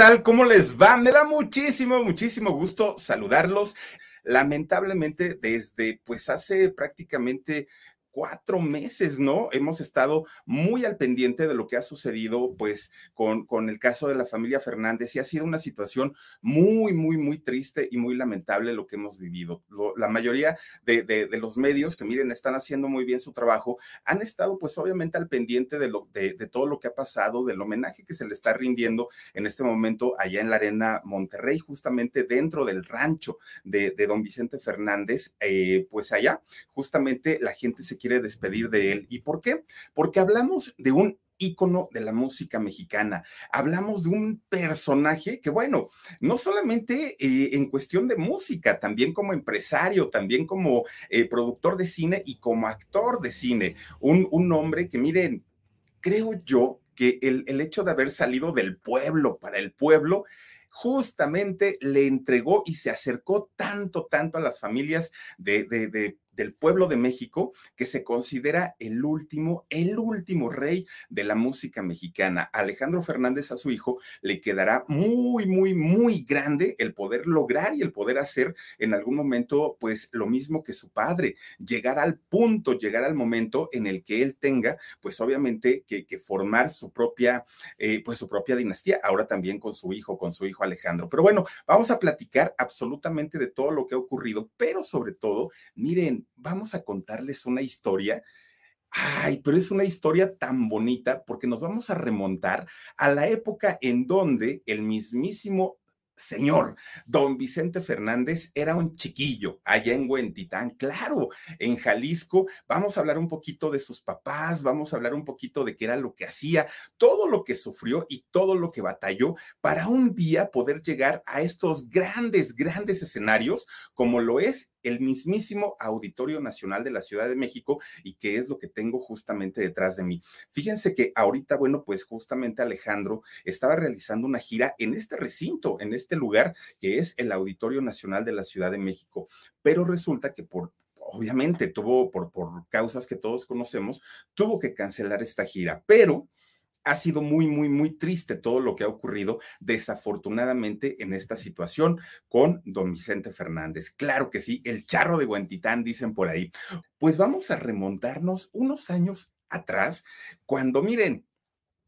tal? ¿Cómo les va? Me da muchísimo, muchísimo gusto saludarlos. Lamentablemente, desde pues hace prácticamente cuatro meses, ¿no? Hemos estado muy al pendiente de lo que ha sucedido, pues, con, con el caso de la familia Fernández y ha sido una situación muy, muy, muy triste y muy lamentable lo que hemos vivido. la mayoría de, de, los medios que, miren, están haciendo muy bien su trabajo, han estado, pues, obviamente al pendiente de, lo, de, de todo lo que ha pasado, del homenaje que se le está rindiendo en este momento allá en la Arena Monterrey, justamente dentro del rancho de, don Vicente Fernández, eh, pues allá, justamente la gente se quiere despedir de él. ¿Y por qué? Porque hablamos de un ícono de la música mexicana. Hablamos de un personaje que, bueno, no solamente eh, en cuestión de música, también como empresario, también como eh, productor de cine y como actor de cine. Un, un hombre que, miren, creo yo que el, el hecho de haber salido del pueblo para el pueblo justamente le entregó y se acercó tanto, tanto a las familias de, de, de del pueblo de México, que se considera el último, el último rey de la música mexicana. Alejandro Fernández a su hijo le quedará muy, muy, muy grande el poder lograr y el poder hacer en algún momento, pues lo mismo que su padre, llegar al punto, llegar al momento en el que él tenga, pues obviamente que, formar su propia, eh, pues su propia dinastía, ahora también con su hijo, con su hijo Alejandro. Pero bueno, vamos a platicar absolutamente de todo lo que ha ocurrido, pero sobre todo, miren, vamos a contarles una historia. Ay, pero es una historia tan bonita porque nos vamos a remontar a la época en donde el mismísimo señor, don Vicente Fernández era un chiquillo allá en Huentitán, claro, en Jalisco. Vamos a hablar un poquito de sus papás, vamos a hablar un poquito de qué era lo que hacía, todo lo que sufrió y todo lo que batalló para un día poder llegar a estos grandes, grandes escenarios como lo es el mismísimo Auditorio Nacional de la Ciudad de México y que es lo que tengo justamente detrás de mí. Fíjense que ahorita, bueno, pues justamente Alejandro estaba realizando una gira en este recinto, en este lugar que es el Auditorio Nacional de la Ciudad de México, pero resulta que por obviamente tuvo por, por causas que todos conocemos, tuvo que cancelar esta gira, pero ha sido muy, muy, muy triste todo lo que ha ocurrido desafortunadamente en esta situación con don Vicente Fernández. Claro que sí, el charro de Guantitán, dicen por ahí. Pues vamos a remontarnos unos años atrás, cuando miren,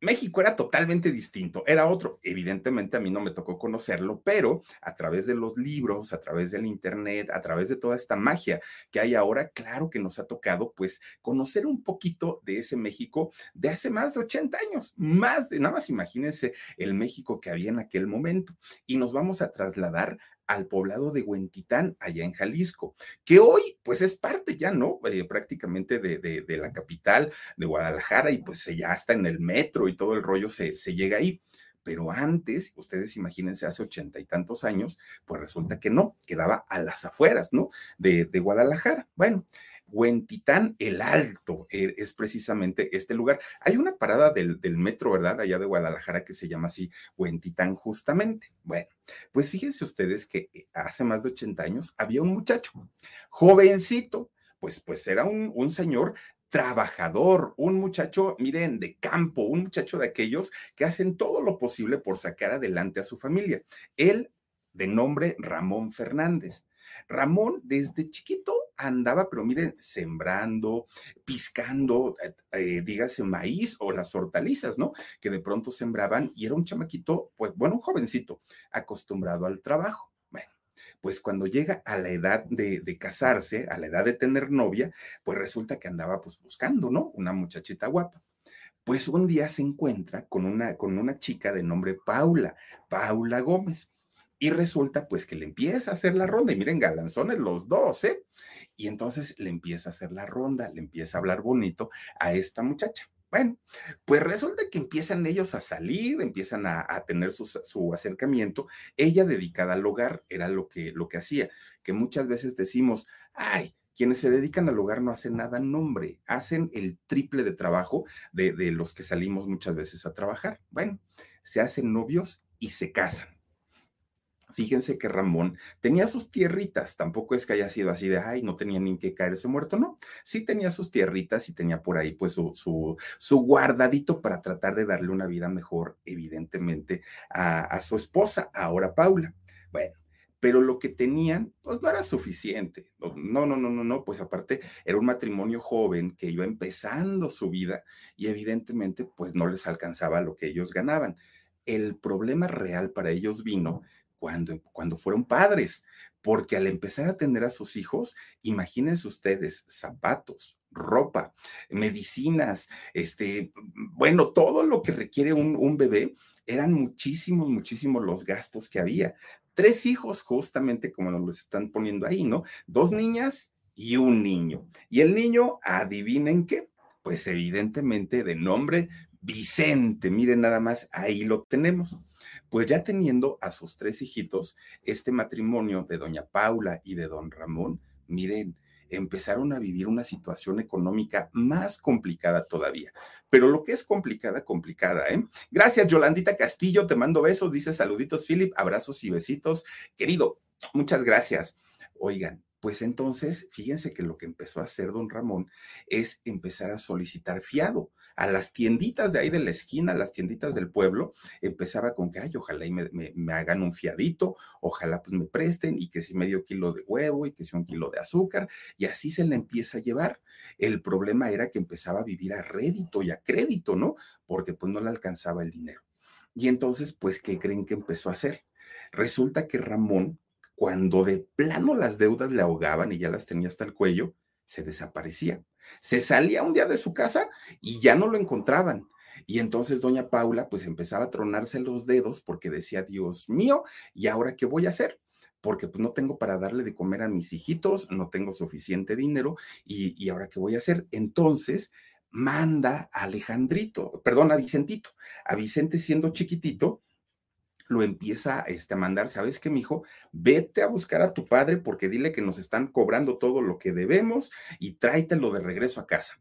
México era totalmente distinto, era otro. Evidentemente a mí no me tocó conocerlo, pero a través de los libros, a través del Internet, a través de toda esta magia que hay ahora, claro que nos ha tocado pues conocer un poquito de ese México de hace más de 80 años, más de, nada más imagínense el México que había en aquel momento. Y nos vamos a trasladar al poblado de Huentitán, allá en Jalisco, que hoy pues es parte ya, ¿no? Eh, prácticamente de, la capital de Guadalajara y pues ya está en el metro y todo el rollo se, se llega ahí. Pero antes, ustedes imagínense, hace ochenta y tantos años, pues resulta que no, quedaba a las afueras, ¿no? De, de Guadalajara. Bueno, Huentitán el Alto eh, es precisamente este lugar. Hay una parada del, metro, ¿verdad? Allá de Guadalajara que se llama así Huentitán justamente. Bueno, pues fíjense ustedes que eh, hace más de 80 años había un muchacho, jovencito, pues, pues era un señor trabajador, un muchacho, miren, de campo, un muchacho de aquellos que hacen todo lo posible por sacar adelante a su familia. Él, de nombre Ramón Fernández. Ramón desde chiquito andaba, pero miren, sembrando, piscando, eh, eh, dígase maíz o las hortalizas, ¿no? Que de pronto sembraban y era un chamaquito, pues bueno, un jovencito, acostumbrado al trabajo. Pues cuando llega a la edad de, de, casarse, a la edad de tener novia, pues resulta que andaba pues buscando, ¿no? Una muchachita guapa. Pues un día se encuentra con una, con una chica de nombre Paula, Paula Gómez. Y resulta pues que le empieza a hacer la ronda y miren, galanzones los dos, ¿eh? Y entonces le empieza a hacer la ronda, le empieza a hablar bonito a esta muchacha. Bueno, pues resulta que empiezan ellos a salir, empiezan a, tener su, su, acercamiento. Ella dedicada al hogar era lo que, lo que hacía, que muchas veces decimos, ay, quienes se dedican al hogar no hacen nada nombre, hacen el triple de trabajo de, de los que salimos muchas veces a trabajar. Bueno, se hacen novios y se casan Fíjense que Ramón tenía sus tierritas, tampoco es que haya sido así de, ay, no tenía ni que caerse muerto, no. Sí tenía sus tierritas y tenía por ahí pues su, guardadito para tratar de darle una vida mejor, evidentemente, a, a su esposa, ahora Paula. Bueno, pero lo que tenían, pues no era suficiente. No, no, no, no, no, pues aparte era un matrimonio joven que iba empezando su vida y evidentemente pues no les alcanzaba lo que ellos ganaban. El problema real para ellos vino cuando, cuando fueron padres, porque al empezar a tener a sus hijos, imagínense ustedes, zapatos, ropa, medicinas, este, bueno, todo lo que requiere un, un bebé, eran muchísimos, muchísimos los gastos que había. Tres hijos, justamente como nos los están poniendo ahí, ¿no? Dos niñas y un niño. Y el niño, adivinen qué, pues evidentemente de nombre Vicente, miren nada más, ahí lo tenemos. Pues ya teniendo a sus tres hijitos, este matrimonio de doña Paula y de don Ramón, miren, empezaron a vivir una situación económica más complicada todavía. Pero lo que es complicada, complicada, ¿eh? Gracias, Yolandita Castillo, te mando besos, dice saluditos, Philip, abrazos y besitos. Querido, muchas gracias. Oigan, pues entonces, fíjense que lo que empezó a hacer don Ramón es empezar a solicitar fiado a las tienditas de ahí de la esquina, a las tienditas del pueblo, empezaba con que, ay, ojalá y me, hagan un fiadito, ojalá pues me presten y que si medio kilo de huevo y que si un kilo de azúcar, y así se le empieza a llevar. El problema era que empezaba a vivir a rédito y a crédito, ¿no? Porque pues no le alcanzaba el dinero. Y entonces, pues, ¿qué creen que empezó a hacer? Resulta que Ramón, cuando de plano las deudas le ahogaban y ya las tenía hasta el cuello, se desaparecía. Se salía un día de su casa y ya no lo encontraban. Y entonces doña Paula pues empezaba a tronarse los dedos porque decía, Dios mío, ¿y ahora qué voy a hacer? Porque pues no tengo para darle de comer a mis hijitos, no tengo suficiente dinero y, y ahora qué voy a hacer. Entonces manda a Alejandrito, perdón, a Vicentito, a Vicente siendo chiquitito, lo empieza este, a mandar, ¿sabes qué, mijo? Vete a buscar a tu padre porque dile que nos están cobrando todo lo que debemos y tráetelo de regreso a casa.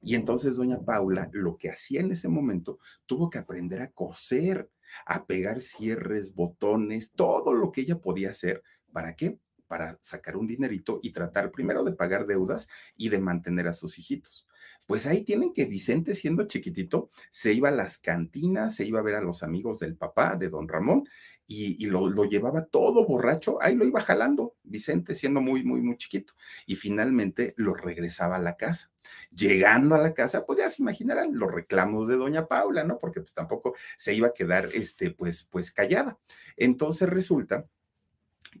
Y entonces doña Paula lo que hacía en ese momento, tuvo que aprender a coser, a pegar cierres, botones, todo lo que ella podía hacer. ¿Para qué? Para sacar un dinerito y tratar primero de pagar deudas y de mantener a sus hijitos. Pues ahí tienen que Vicente, siendo chiquitito, se iba a las cantinas, se iba a ver a los amigos del papá, de don Ramón, y, lo, lo, llevaba todo borracho, ahí lo iba jalando, Vicente, siendo muy, muy, muy chiquito, y finalmente lo regresaba a la casa. Llegando a la casa, pues ya se imaginarán los reclamos de doña Paula, ¿no? Porque pues tampoco se iba a quedar, este, pues, pues callada. Entonces resulta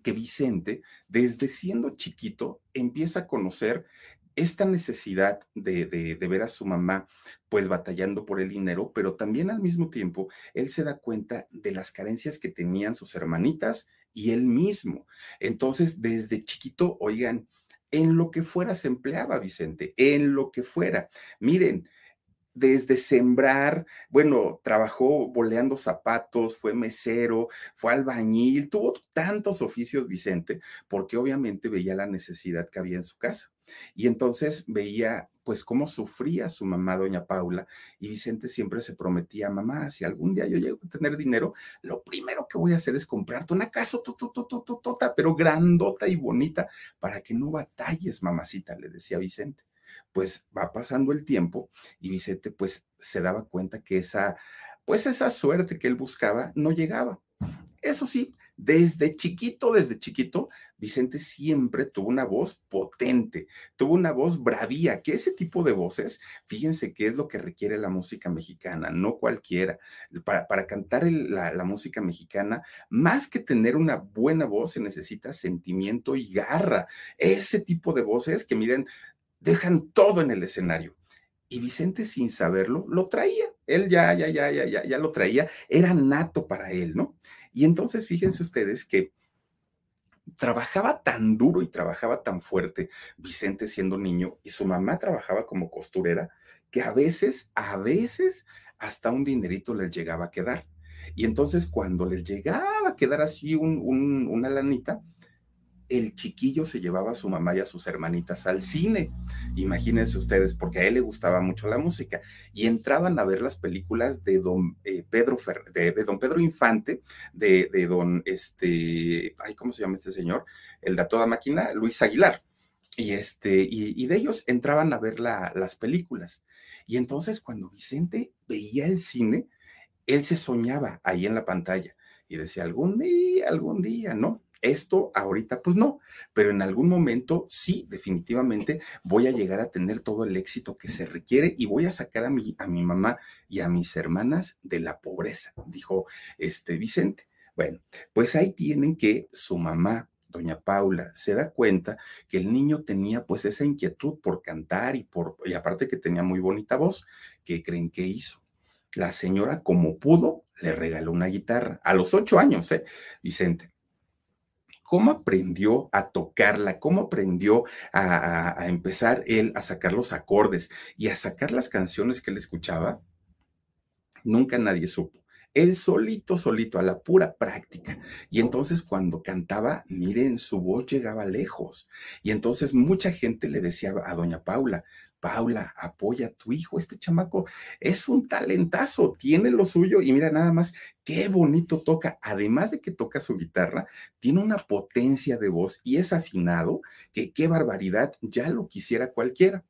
que Vicente, desde siendo chiquito, empieza a conocer esta necesidad de, de, ver a su mamá pues batallando por el dinero, pero también al mismo tiempo él se da cuenta de las carencias que tenían sus hermanitas y él mismo. Entonces, desde chiquito, oigan, en lo que fuera se empleaba Vicente, en lo que fuera. Miren, desde sembrar, bueno, trabajó boleando zapatos, fue mesero, fue albañil, tuvo tantos oficios Vicente, porque obviamente veía la necesidad que había en su casa. Y entonces veía pues cómo sufría su mamá, doña Paula, y Vicente siempre se prometía, mamá, si algún día yo llego a tener dinero, lo primero que voy a hacer es comprarte una casa tota, pero grandota y bonita, para que no batalles, mamacita, le decía Vicente. Pues va pasando el tiempo y Vicente pues se daba cuenta que esa, pues esa suerte que él buscaba no llegaba. Eso sí, desde chiquito, desde chiquito, Vicente siempre tuvo una voz potente, tuvo una voz bravía, que ese tipo de voces, fíjense qué es lo que requiere la música mexicana, no cualquiera. Para, para cantar la, la música mexicana, más que tener una buena voz, se necesita sentimiento y garra. Ese tipo de voces que miren, dejan todo en el escenario. Y Vicente, sin saberlo, lo traía. Él ya, ya, ya, ya, ya, ya lo traía. Era nato para él, ¿no? Y entonces fíjense ustedes que trabajaba tan duro y trabajaba tan fuerte, Vicente siendo niño, y su mamá trabajaba como costurera, que a veces, a veces, hasta un dinerito les llegaba a quedar. Y entonces cuando les llegaba a quedar así un, una lanita, el chiquillo se llevaba a su mamá y a sus hermanitas al cine. Imagínense ustedes, porque a él le gustaba mucho la música y entraban a ver las películas de don eh, Pedro de, don Pedro Infante, de, don este, ay, ¿cómo se llama este señor? El de toda máquina, Luis Aguilar. Y este, y, de ellos entraban a ver las películas. Y entonces cuando Vicente veía el cine, él se soñaba ahí en la pantalla y decía, algún día, algún día, ¿no? Esto ahorita pues no, pero en algún momento sí, definitivamente voy a llegar a tener todo el éxito que se requiere y voy a sacar a mi, a mi mamá y a mis hermanas de la pobreza, dijo este Vicente. Bueno, pues ahí tienen que su mamá, doña Paula, se da cuenta que el niño tenía pues esa inquietud por cantar y por, y aparte que tenía muy bonita voz, ¿qué creen que hizo? La señora, como pudo, le regaló una guitarra a los ocho años, ¿eh? Vicente cómo aprendió a tocarla, cómo aprendió a, empezar él a sacar los acordes y a sacar las canciones que él escuchaba, nunca nadie supo. Él solito, solito, a la pura práctica. Y entonces cuando cantaba, miren, su voz llegaba lejos. Y entonces mucha gente le decía a doña Paula, Paula, apoya a tu hijo, este chamaco es un talentazo, tiene lo suyo y mira nada más qué bonito toca, además de que toca su guitarra, tiene una potencia de voz y es afinado, que qué barbaridad, ya lo quisiera cualquiera.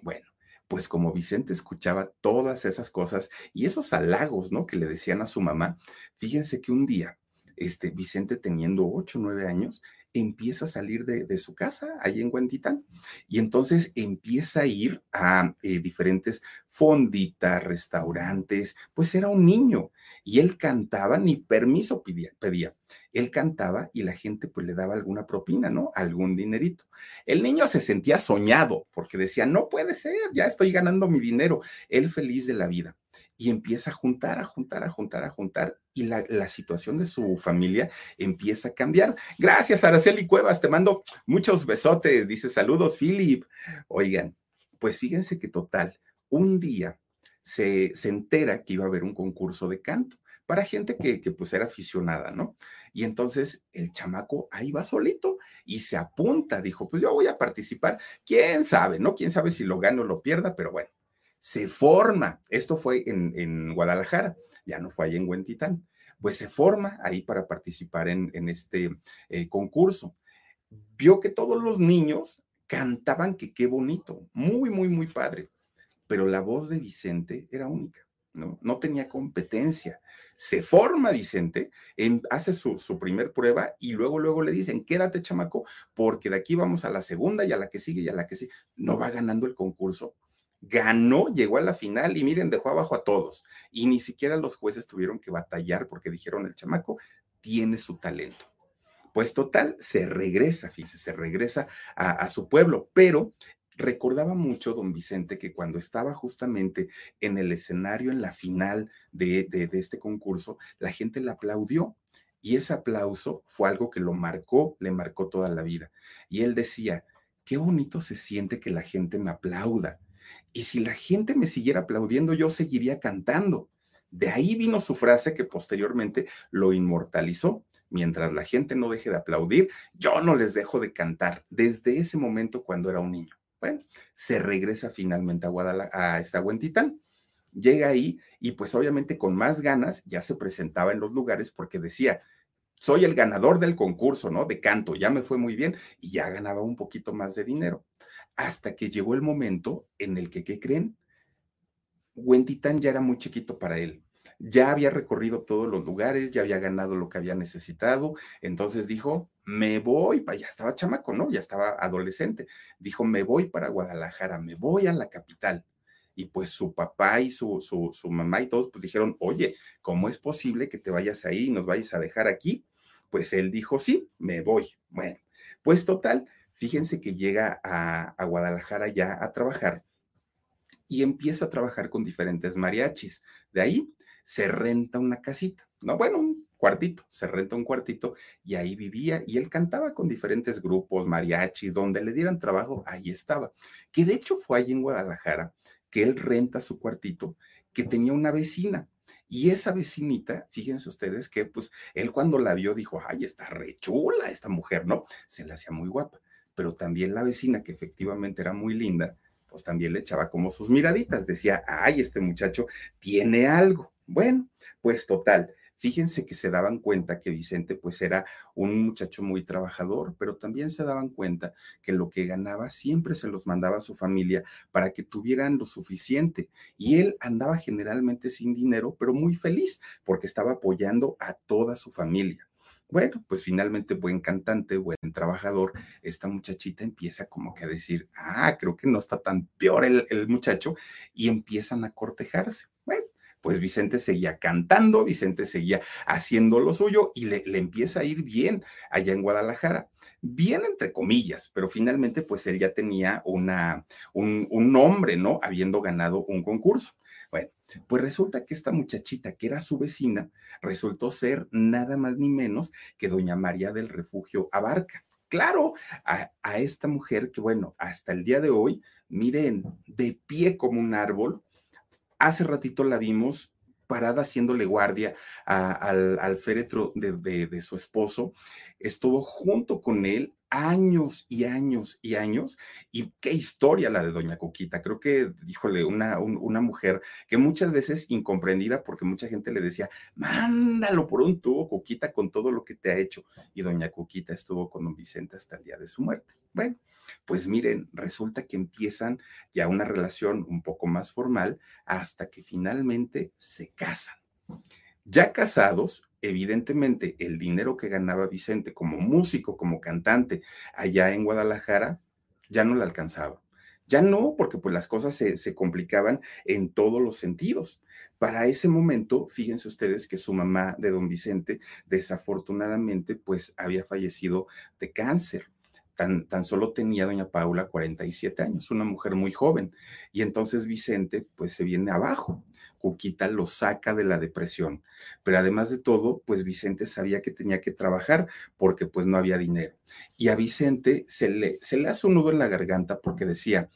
Bueno, pues como Vicente escuchaba todas esas cosas y esos halagos, ¿no? Que le decían a su mamá, fíjense que un día, este Vicente teniendo ocho, nueve años, empieza a salir de, su casa ahí en Huentitán y entonces empieza a ir a eh, diferentes fonditas, restaurantes, pues era un niño y él cantaba, ni permiso pedía, pedía. Él cantaba y la gente pues le daba alguna propina, ¿no? Algún dinerito. El niño se sentía soñado porque decía, no puede ser, ya estoy ganando mi dinero. Él feliz de la vida y empieza a juntar, a juntar, a juntar, a juntar, y la, situación de su familia empieza a cambiar. Gracias, Araceli Cuevas, te mando muchos besotes, dice saludos, Philip. Oigan, pues fíjense que total, un día se, se entera que iba a haber un concurso de canto para gente que, que, pues era aficionada, ¿no? Y entonces el chamaco ahí va solito y se apunta, dijo, pues yo voy a participar, quién sabe, ¿no? Quién sabe si lo gano o lo pierda, pero bueno, se forma, esto fue en, Guadalajara, ya no fue ahí en Huentitán, pues se forma ahí para participar en, este eh, concurso. Vio que todos los niños cantaban que qué bonito, muy, muy, muy padre, pero la voz de Vicente era única. ¿no? No tenía competencia. Se forma Vicente, hace su, su, primer prueba y luego, luego le dicen, quédate chamaco, porque de aquí vamos a la segunda y a la que sigue y a la que sigue. No va ganando el concurso ganó, llegó a la final y miren, dejó abajo a todos. Y ni siquiera los jueces tuvieron que batallar porque dijeron el chamaco tiene su talento. Pues total, se regresa, fíjese, se regresa a, su pueblo, pero recordaba mucho don Vicente que cuando estaba justamente en el escenario, en la final de, de, este concurso, la gente le aplaudió. Y ese aplauso fue algo que lo marcó, le marcó toda la vida. Y él decía, qué bonito se siente que la gente me aplauda y si la gente me siguiera aplaudiendo, yo seguiría cantando. De ahí vino su frase que posteriormente lo inmortalizó. Mientras la gente no deje de aplaudir, yo no les dejo de cantar. Desde ese momento cuando era un niño. Bueno, se regresa finalmente a Guadalajara, a esta Huentitán. Llega ahí y pues obviamente con más ganas ya se presentaba en los lugares porque decía, soy el ganador del concurso, ¿no? De canto, ya me fue muy bien y ya ganaba un poquito más de dinero hasta que llegó el momento en el que, ¿qué creen? Huentitán ya era muy chiquito para él. Ya había recorrido todos los lugares, ya había ganado lo que había necesitado. Entonces dijo, me voy, ya estaba chamaco, ¿no? Ya estaba adolescente. Dijo, me voy para Guadalajara, me voy a la capital. Y pues su papá y su, su, su mamá y todos pues dijeron, oye, ¿cómo es posible que te vayas ahí y nos vayas a dejar aquí? Pues él dijo, sí, me voy. Bueno, pues total, Fíjense que llega a, Guadalajara ya a trabajar y empieza a trabajar con diferentes mariachis. De ahí se renta una casita, no, bueno, un cuartito, se renta un cuartito y ahí vivía y él cantaba con diferentes grupos, mariachis, donde le dieran trabajo, ahí estaba. Que de hecho fue allí en Guadalajara que él renta su cuartito, que tenía una vecina Y esa vecinita, fíjense ustedes que pues él cuando la vio dijo, ay, está re chula esta mujer, ¿no? Se la hacía muy guapa. Pero también la vecina, que efectivamente era muy linda, pues también le echaba como sus miraditas. Decía, ay, este muchacho tiene algo. Bueno, pues total, Fíjense que se daban cuenta que Vicente pues era un muchacho muy trabajador, pero también se daban cuenta que lo que ganaba siempre se los mandaba a su familia para que tuvieran lo suficiente. Y él andaba generalmente sin dinero, pero muy feliz porque estaba apoyando a toda su familia. Bueno, pues finalmente buen cantante, buen trabajador, esta muchachita empieza como que a decir, ah, creo que no está tan peor el, el muchacho, y empiezan a cortejarse. Bueno, pues Vicente seguía cantando, Vicente seguía haciendo lo suyo y le, empieza a ir bien allá en Guadalajara. Bien entre comillas, pero finalmente pues él ya tenía una, un, un nombre, ¿no? Habiendo ganado un concurso. Bueno, pues resulta que esta muchachita, que era su vecina, resultó ser nada más ni menos que doña María del Refugio Abarca. Claro, a, esta mujer que, bueno, hasta el día de hoy, miren, de pie como un árbol, Hace ratito la vimos parada haciéndole guardia al, féretro de, su esposo, estuvo junto con él años y años y años. Y qué historia la de Doña Coquita. Creo que, díjole, una, una mujer que muchas veces incomprendida porque mucha gente le decía, mándalo por un tubo, Coquita, con todo lo que te ha hecho. Y Doña Coquita estuvo con don Vicente hasta el día de su muerte. Bueno, pues miren, resulta que empiezan ya una relación un poco más formal hasta que finalmente se casan. Ya casados, evidentemente el dinero que ganaba Vicente como músico, como cantante allá en Guadalajara, ya no le alcanzaba. Ya no, porque pues las cosas se, se, complicaban en todos los sentidos. Para ese momento, fíjense ustedes que su mamá de don Vicente, desafortunadamente, pues había fallecido de cáncer. Tan, solo tenía doña Paula 47 años, una mujer muy joven. Y entonces Vicente, pues se viene abajo. Cuquita lo saca de la depresión. Pero además de todo, pues Vicente sabía que tenía que trabajar porque pues no había dinero. Y a Vicente se le, se le hace un nudo en la garganta porque decía,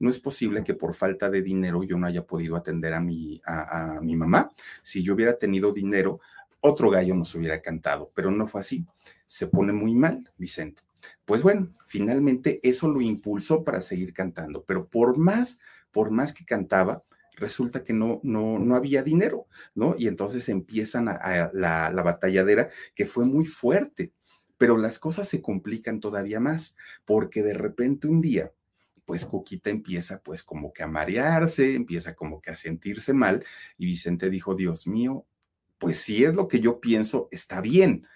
no es posible que por falta de dinero yo no haya podido atender a mi, a mi mamá. Si yo hubiera tenido dinero, otro gallo nos hubiera cantado, pero no fue así. Se pone muy mal, Vicente. Pues bueno, finalmente eso lo impulsó para seguir cantando, pero por más, por más que cantaba, resulta que no, no, no había dinero, ¿no? Y entonces empiezan a, la, la batalladera que fue muy fuerte, pero las cosas se complican todavía más, porque de repente un día, pues Coquita empieza pues como que a marearse, empieza como que a sentirse mal, y Vicente dijo, Dios mío, pues si es lo que yo pienso, está bien,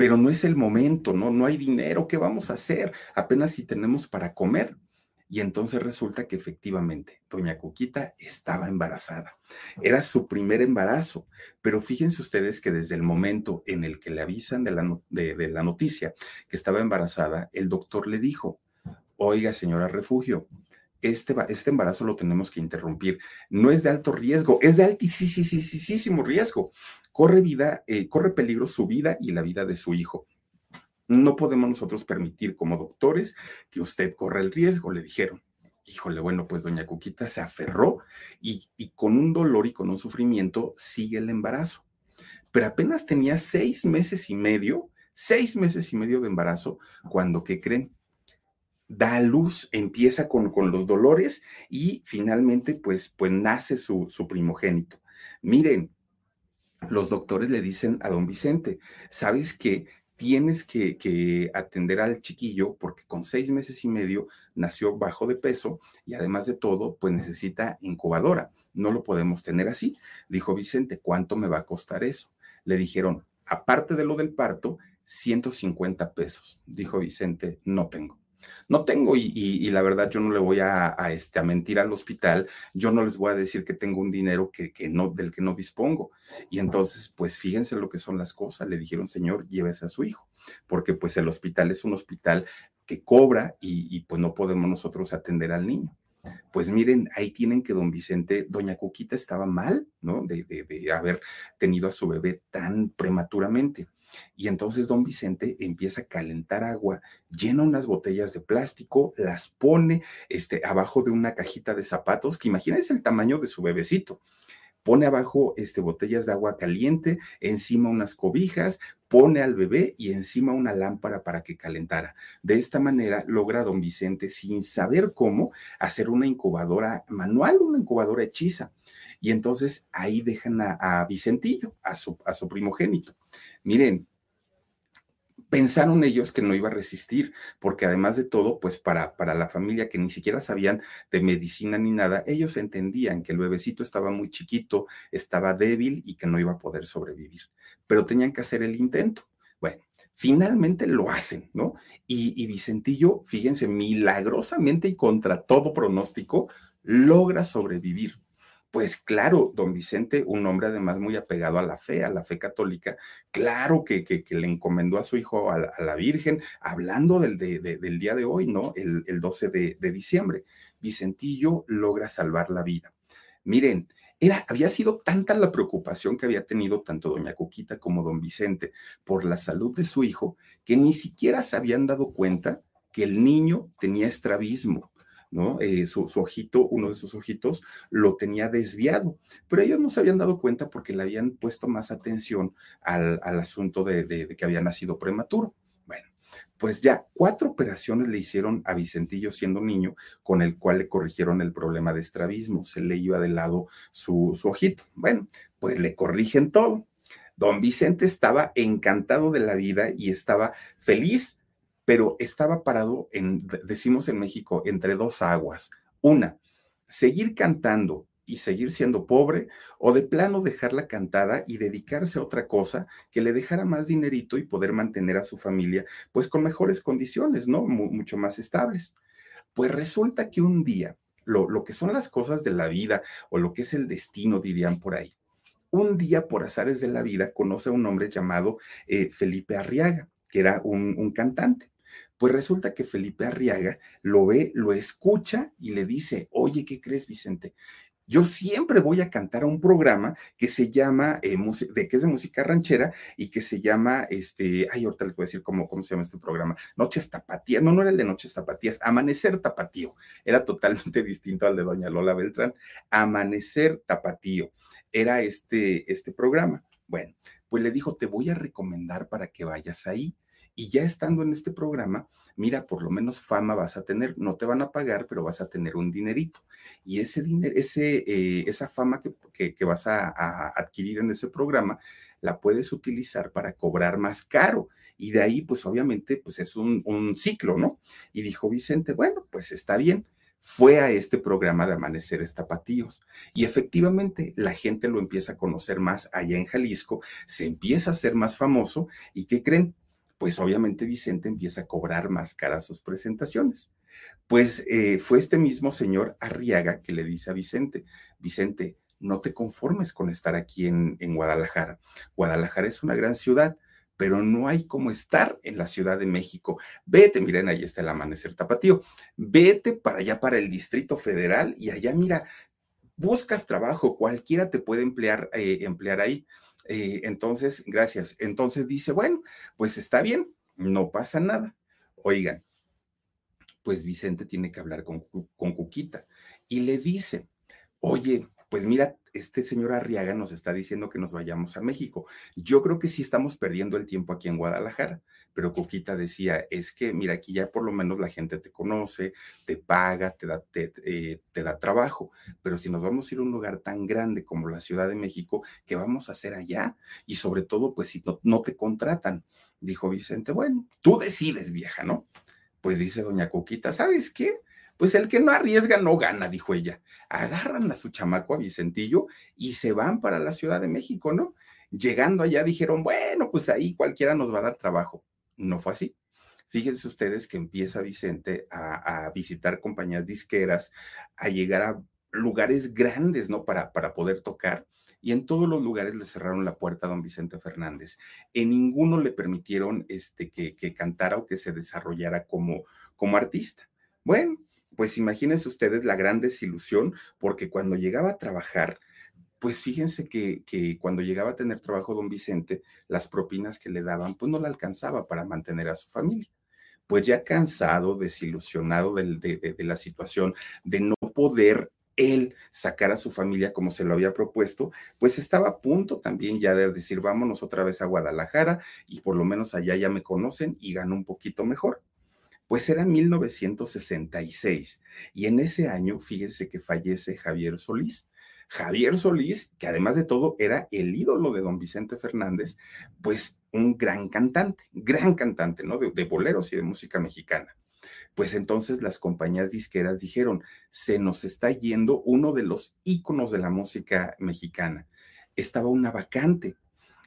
pero no es el momento, ¿no? No hay dinero, ¿qué vamos a hacer? Apenas si tenemos para comer. Y entonces resulta que efectivamente doña Cuquita estaba embarazada. Era su primer embarazo, pero fíjense ustedes que desde el momento en el que le avisan de la, de, la noticia que estaba embarazada, el doctor le dijo, oiga señora refugio, este, este, embarazo lo tenemos que interrumpir. No es de alto riesgo, es de altísimo riesgo corre vida, eh, corre peligro su vida y la vida de su hijo. No podemos nosotros permitir como doctores que usted corra el riesgo, le dijeron. Híjole, bueno, pues doña Cuquita se aferró y, y con un dolor y con un sufrimiento sigue el embarazo. Pero apenas tenía seis meses y medio, seis meses y medio de embarazo, cuando, ¿qué creen? da luz, empieza con, con, los dolores y finalmente pues, pues nace su, su primogénito. Miren, los doctores le dicen a don Vicente, ¿sabes qué? Tienes que, atender al chiquillo porque con seis meses y medio nació bajo de peso y además de todo, pues necesita incubadora. No lo podemos tener así. Dijo Vicente, ¿cuánto me va a costar eso? Le dijeron, aparte de lo del parto, 150 pesos. Dijo Vicente, no tengo no tengo y, la verdad yo no le voy a, este, a mentir al hospital, yo no les voy a decir que tengo un dinero que, no, del que no dispongo. Y entonces, pues fíjense lo que son las cosas, le dijeron, señor, llévese a su hijo, porque pues el hospital es un hospital que cobra y, pues no podemos nosotros atender al niño. Pues miren, ahí tienen que don Vicente, doña Cuquita estaba mal, ¿no? De, de haber tenido a su bebé tan prematuramente. Y entonces don Vicente empieza a calentar agua, llena unas botellas de plástico, las pone este, abajo de una cajita de zapatos, que imagínense el tamaño de su bebecito. pone abajo este, botellas de agua caliente, encima unas cobijas, pone al bebé y encima una lámpara para que calentara. De esta manera logra don Vicente, sin saber cómo, hacer una incubadora manual, una incubadora hechiza. Y entonces ahí dejan a, Vicentillo, a su, a su primogénito. Miren, pensaron ellos que no iba a resistir, porque además de todo, pues para, para la familia que ni siquiera sabían de medicina ni nada, ellos entendían que el bebecito estaba muy chiquito, estaba débil y que no iba a poder sobrevivir, pero tenían que hacer el intento. Bueno, finalmente lo hacen, ¿no? Y, y Vicentillo, fíjense, milagrosamente y contra todo pronóstico, logra sobrevivir pues claro, don Vicente, un hombre además muy apegado a la fe, a la fe católica, claro que, que, le encomendó a su hijo a la, Virgen, hablando del, del, día de hoy, ¿no? El, 12 de, diciembre. Vicentillo logra salvar la vida. Miren, había sido tanta la preocupación que había tenido tanto doña Coquita como don Vicente por la salud de su hijo, que ni siquiera se habían dado cuenta que el niño tenía estrabismo ¿no? Eh, su, ojito, uno de sus ojitos, lo tenía desviado, pero ellos no se habían dado cuenta porque le habían puesto más atención al, asunto de, que había nacido prematuro. Bueno, pues ya cuatro operaciones le hicieron a Vicentillo siendo niño, con el cual le corrigieron el problema de estrabismo, se le iba de lado su, su ojito. Bueno, pues le corrigen todo. Don Vicente estaba encantado de la vida y estaba feliz pero estaba parado, en, decimos en México, entre dos aguas. Una, seguir cantando y seguir siendo pobre, o de plano dejar la cantada y dedicarse a otra cosa que le dejara más dinerito y poder mantener a su familia, pues con mejores condiciones, ¿no? mucho más estables. Pues resulta que un día, lo, lo, que son las cosas de la vida o lo que es el destino, dirían por ahí, un día por azares de la vida conoce a un hombre llamado eh, Felipe Arriaga, que era un, cantante. Pues resulta que Felipe Arriaga lo ve, lo escucha y le dice, oye, ¿qué crees, Vicente? Yo siempre voy a cantar a un programa que se llama, eh, de, que es de música ranchera y que se llama, este, ay, ahorita les voy a decir cómo, cómo se llama este programa, Noches Tapatías, no, no era el de Noches Tapatías, Amanecer Tapatío, era totalmente distinto al de Doña Lola Beltrán, Amanecer Tapatío, era este, este programa. Bueno, pues le dijo, te voy a recomendar para que vayas ahí. Y ya estando en este programa, mira, por lo menos fama vas a tener, no te van a pagar, pero vas a tener un dinerito. Y ese dinero, ese, eh, esa fama que, que, vas a, adquirir en ese programa, la puedes utilizar para cobrar más caro. Y de ahí, pues obviamente, pues es un, un ciclo, ¿no? Y dijo Vicente, bueno, pues está bien fue a este programa de Amaneceres Tapatíos. Y efectivamente la gente lo empieza a conocer más allá en Jalisco, se empieza a ser más famoso y ¿qué creen? Pues obviamente Vicente empieza a cobrar más caras sus presentaciones. Pues eh, fue este mismo señor Arriaga que le dice a Vicente, Vicente, no te conformes con estar aquí en, en Guadalajara. Guadalajara es una gran ciudad, pero no hay como estar en la Ciudad de México. Vete, miren, ahí está el amanecer tapatío. Vete para allá, para el Distrito Federal, y allá, mira, buscas trabajo, cualquiera te puede emplear, eh, emplear ahí. Eh, entonces, gracias. Entonces dice, bueno, pues está bien, no pasa nada. Oigan, pues Vicente tiene que hablar con, con Cuquita y le dice, oye, pues mira, este señor Arriaga nos está diciendo que nos vayamos a México. Yo creo que sí estamos perdiendo el tiempo aquí en Guadalajara, pero Coquita decía, es que mira, aquí ya por lo menos la gente te conoce, te paga, te da, te, eh, da trabajo, pero si nos vamos a ir a un lugar tan grande como la Ciudad de México, ¿qué vamos a hacer allá? Y sobre todo, pues si no, no te contratan. Dijo Vicente, bueno, tú decides, vieja, ¿no? Pues dice doña Coquita, ¿sabes qué? Pues el que no arriesga no gana, dijo ella. Agarran a su chamaco a Vicentillo y se van para la Ciudad de México, ¿no? Llegando allá dijeron, bueno, pues ahí cualquiera nos va a dar trabajo. No fue así. Fíjense ustedes que empieza Vicente a, visitar compañías disqueras, a llegar a lugares grandes, ¿no? Para, para poder tocar. Y en todos los lugares le cerraron la puerta a don Vicente Fernández. En ninguno le permitieron este, que, que cantara o que se desarrollara como, como artista. Bueno, pues imagínense ustedes la gran desilusión, porque cuando llegaba a trabajar, pues fíjense que, que, cuando llegaba a tener trabajo don Vicente, las propinas que le daban, pues no le alcanzaba para mantener a su familia. Pues ya cansado, desilusionado de, de, la situación, de no poder él sacar a su familia como se lo había propuesto, pues estaba a punto también ya de decir, vámonos otra vez a Guadalajara y por lo menos allá ya me conocen y gano un poquito mejor. Pues era 1966 y en ese año, fíjense que fallece Javier Solís. Javier Solís, que además de todo era el ídolo de don Vicente Fernández, pues un gran cantante, gran cantante, ¿no? De, boleros y de música mexicana pues entonces las compañías disqueras dijeron, se nos está yendo uno de los íconos de la música mexicana. Estaba una vacante.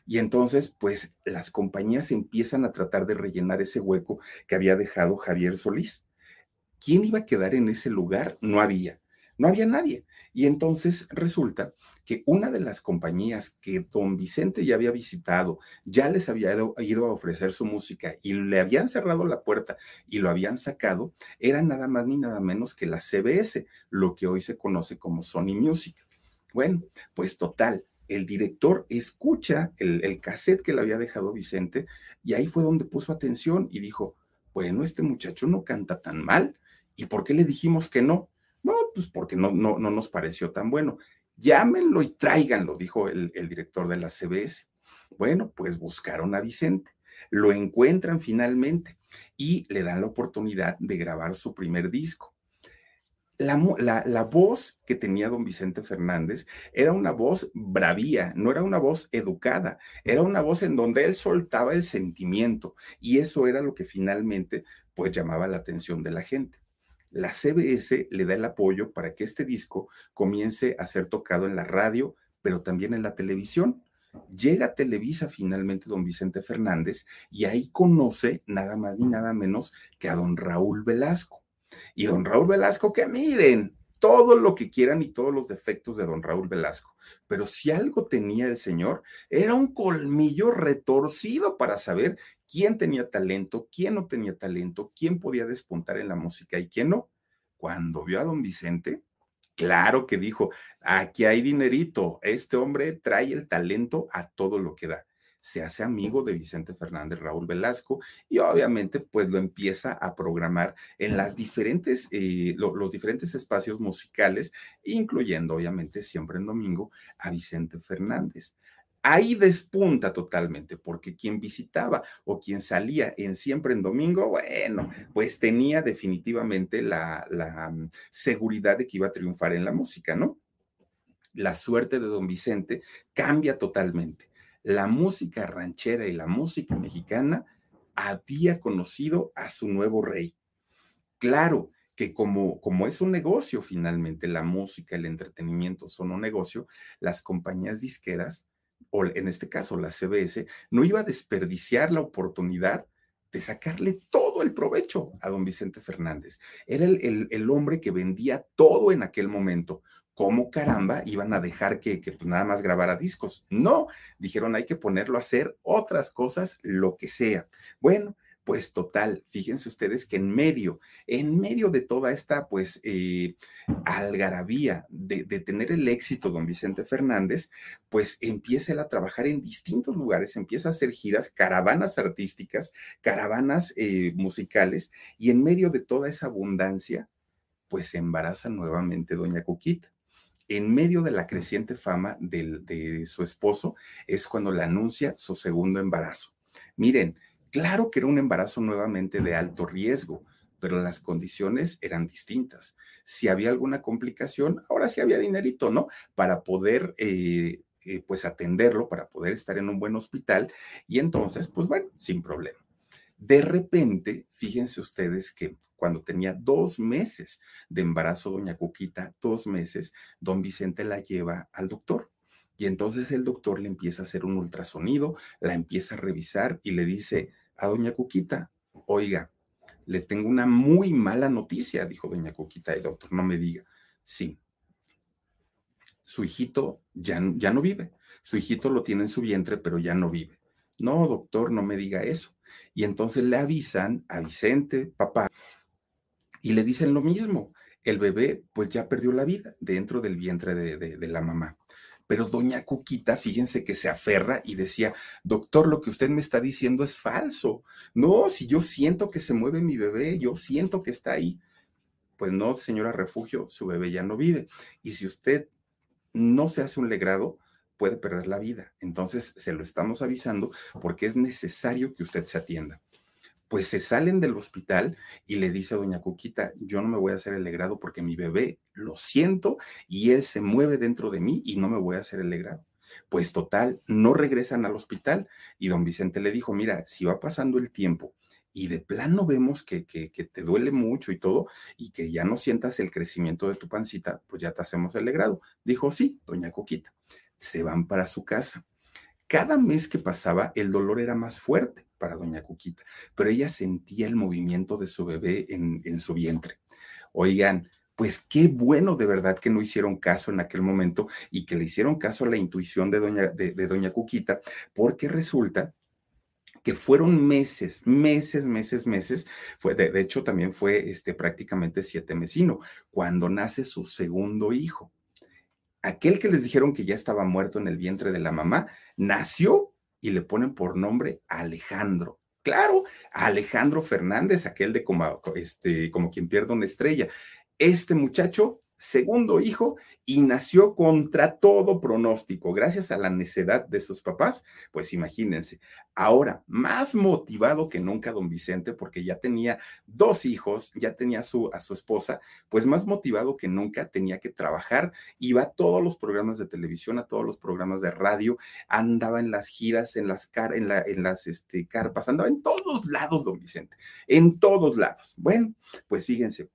Y entonces, pues las compañías empiezan a tratar de rellenar ese hueco que había dejado Javier Solís. ¿Quién iba a quedar en ese lugar? No había no había nadie. Y entonces resulta que una de las compañías que don Vicente ya había visitado, ya les había ido, a ofrecer su música y le habían cerrado la puerta y lo habían sacado, era nada más ni nada menos que la CBS, lo que hoy se conoce como Sony Music. Bueno, pues total, el director escucha el, el cassette que le había dejado Vicente y ahí fue donde puso atención y dijo, bueno, este muchacho no canta tan mal. ¿Y por qué le dijimos que no? Pues porque no, no, no nos pareció tan bueno. Llámenlo y tráiganlo, dijo el, el director de la CBS. Bueno, pues buscaron a Vicente, lo encuentran finalmente y le dan la oportunidad de grabar su primer disco. La, la, la, voz que tenía don Vicente Fernández era una voz bravía, no era una voz educada, era una voz en donde él soltaba el sentimiento y eso era lo que finalmente pues llamaba la atención de la gente la CBS le da el apoyo para que este disco comience a ser tocado en la radio, pero también en la televisión. Llega a Televisa finalmente don Vicente Fernández y ahí conoce nada más ni nada menos que a don Raúl Velasco. Y don Raúl Velasco, que miren, todo lo que quieran y todos los defectos de don Raúl Velasco. Pero si algo tenía el señor, era un colmillo retorcido para saber quién tenía talento, quién no tenía talento, quién podía despuntar en la música y quién no. Cuando vio a don Vicente, claro que dijo, aquí hay dinerito, este hombre trae el talento a todo lo que da se hace amigo de Vicente Fernández, Raúl Velasco, y obviamente pues lo empieza a programar en las diferentes, eh, los diferentes espacios musicales, incluyendo obviamente siempre en domingo a Vicente Fernández. Ahí despunta totalmente, porque quien visitaba o quien salía en siempre en domingo, bueno, pues tenía definitivamente la, mm, seguridad de que iba a triunfar en la música, ¿no? La suerte de don Vicente cambia totalmente la música ranchera y la música mexicana había conocido a su nuevo rey. Claro que como, como es un negocio finalmente, la música, el entretenimiento son un negocio, las compañías disqueras, o en este caso la CBS, no iba a desperdiciar la oportunidad de sacarle todo el provecho a don Vicente Fernández. Era el, el, hombre que vendía todo en aquel momento. ¿cómo caramba iban a dejar que, pues, nada más grabara discos? No, dijeron hay que ponerlo a hacer otras cosas, lo que sea. Bueno, pues total, fíjense ustedes que en medio, en medio de toda esta pues eh, algarabía de, de, tener el éxito don Vicente Fernández, pues empieza él a trabajar en distintos lugares, empieza a hacer giras, caravanas artísticas, caravanas eh, musicales, y en medio de toda esa abundancia, pues se embaraza nuevamente doña Cuquita en medio de la creciente fama de, su esposo, es cuando le anuncia su segundo embarazo. Miren, claro que era un embarazo nuevamente de alto riesgo, pero las condiciones eran distintas. Si había alguna complicación, ahora sí había dinerito, ¿no? Para poder, eh, eh, pues, atenderlo, para poder estar en un buen hospital. Y entonces, pues bueno, sin problema. De repente, fíjense ustedes que cuando tenía dos meses de embarazo, doña Cuquita, dos meses, don Vicente la lleva al doctor. Y entonces el doctor le empieza a hacer un ultrasonido, la empieza a revisar y le dice a doña Cuquita, oiga, le tengo una muy mala noticia, dijo doña Cuquita, el doctor, no me diga. Sí, su hijito ya, ya no vive. Su hijito lo tiene en su vientre, pero ya no vive. No, doctor, no me diga eso. Y entonces le avisan a Vicente, papá, y le dicen lo mismo. El bebé pues ya perdió la vida dentro del vientre de, de, la mamá. Pero doña Cuquita, fíjense que se aferra y decía, doctor, lo que usted me está diciendo es falso. No, si yo siento que se mueve mi bebé, yo siento que está ahí. pues no, señora refugio, su bebé ya no vive. Y si usted no se hace un legrado, puede perder la vida. Entonces, se lo estamos avisando porque es necesario que usted se atienda. Pues se salen del hospital y le dice a doña Cuquita, yo no me voy a hacer el legrado porque mi bebé lo siento y él se mueve dentro de mí y no me voy a hacer el legrado. Pues total, no regresan al hospital y don Vicente le dijo, mira, si va pasando el tiempo y de plano vemos que, que, que, te duele mucho y todo, y que ya no sientas el crecimiento de tu pancita, pues ya te hacemos el legrado. Dijo, sí, doña Coquita. Se van para su casa. Cada mes que pasaba, el dolor era más fuerte para doña Coquita, pero ella sentía el movimiento de su bebé en, en su vientre. Oigan, pues qué bueno de verdad que no hicieron caso en aquel momento y que le hicieron caso a la intuición de doña, de, de doña Cuquita, porque resulta que fueron meses, meses, meses, meses, fue, de, de, hecho también fue este, prácticamente siete mesino, cuando nace su segundo hijo. Aquel que les dijeron que ya estaba muerto en el vientre de la mamá, nació y le ponen por nombre Alejandro. Claro, Alejandro Fernández, aquel de como, este, como quien pierde una estrella. Este muchacho segundo hijo y nació contra todo pronóstico, gracias a la necedad de sus papás. Pues imagínense, ahora más motivado que nunca don Vicente, porque ya tenía dos hijos, ya tenía a su, esposa, pues más motivado que nunca tenía que trabajar, iba a todos los programas de televisión, a todos los programas de radio, andaba en las giras, en las, car en las este, carpas, andaba en todos lados, don Vicente, en todos lados. Bueno, pues fíjense,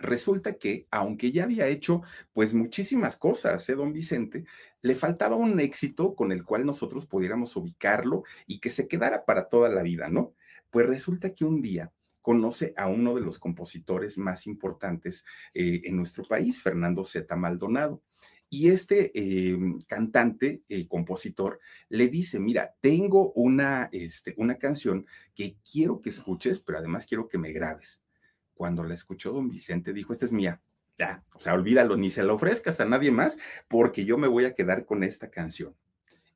Resulta que, aunque ya había hecho pues muchísimas cosas, ¿eh, don Vicente, le faltaba un éxito con el cual nosotros pudiéramos ubicarlo y que se quedara para toda la vida, ¿no? Pues resulta que un día conoce a uno de los compositores más importantes eh, en nuestro país, Fernando Z. Maldonado. Y este eh, cantante, eh, compositor, le dice, mira, tengo una, este, una canción que quiero que escuches, pero además quiero que me grabes cuando la escuchó don Vicente, dijo, esta es mía. Ya, o sea, olvídalo, ni se la ofrezcas a nadie más, porque yo me voy a quedar con esta canción.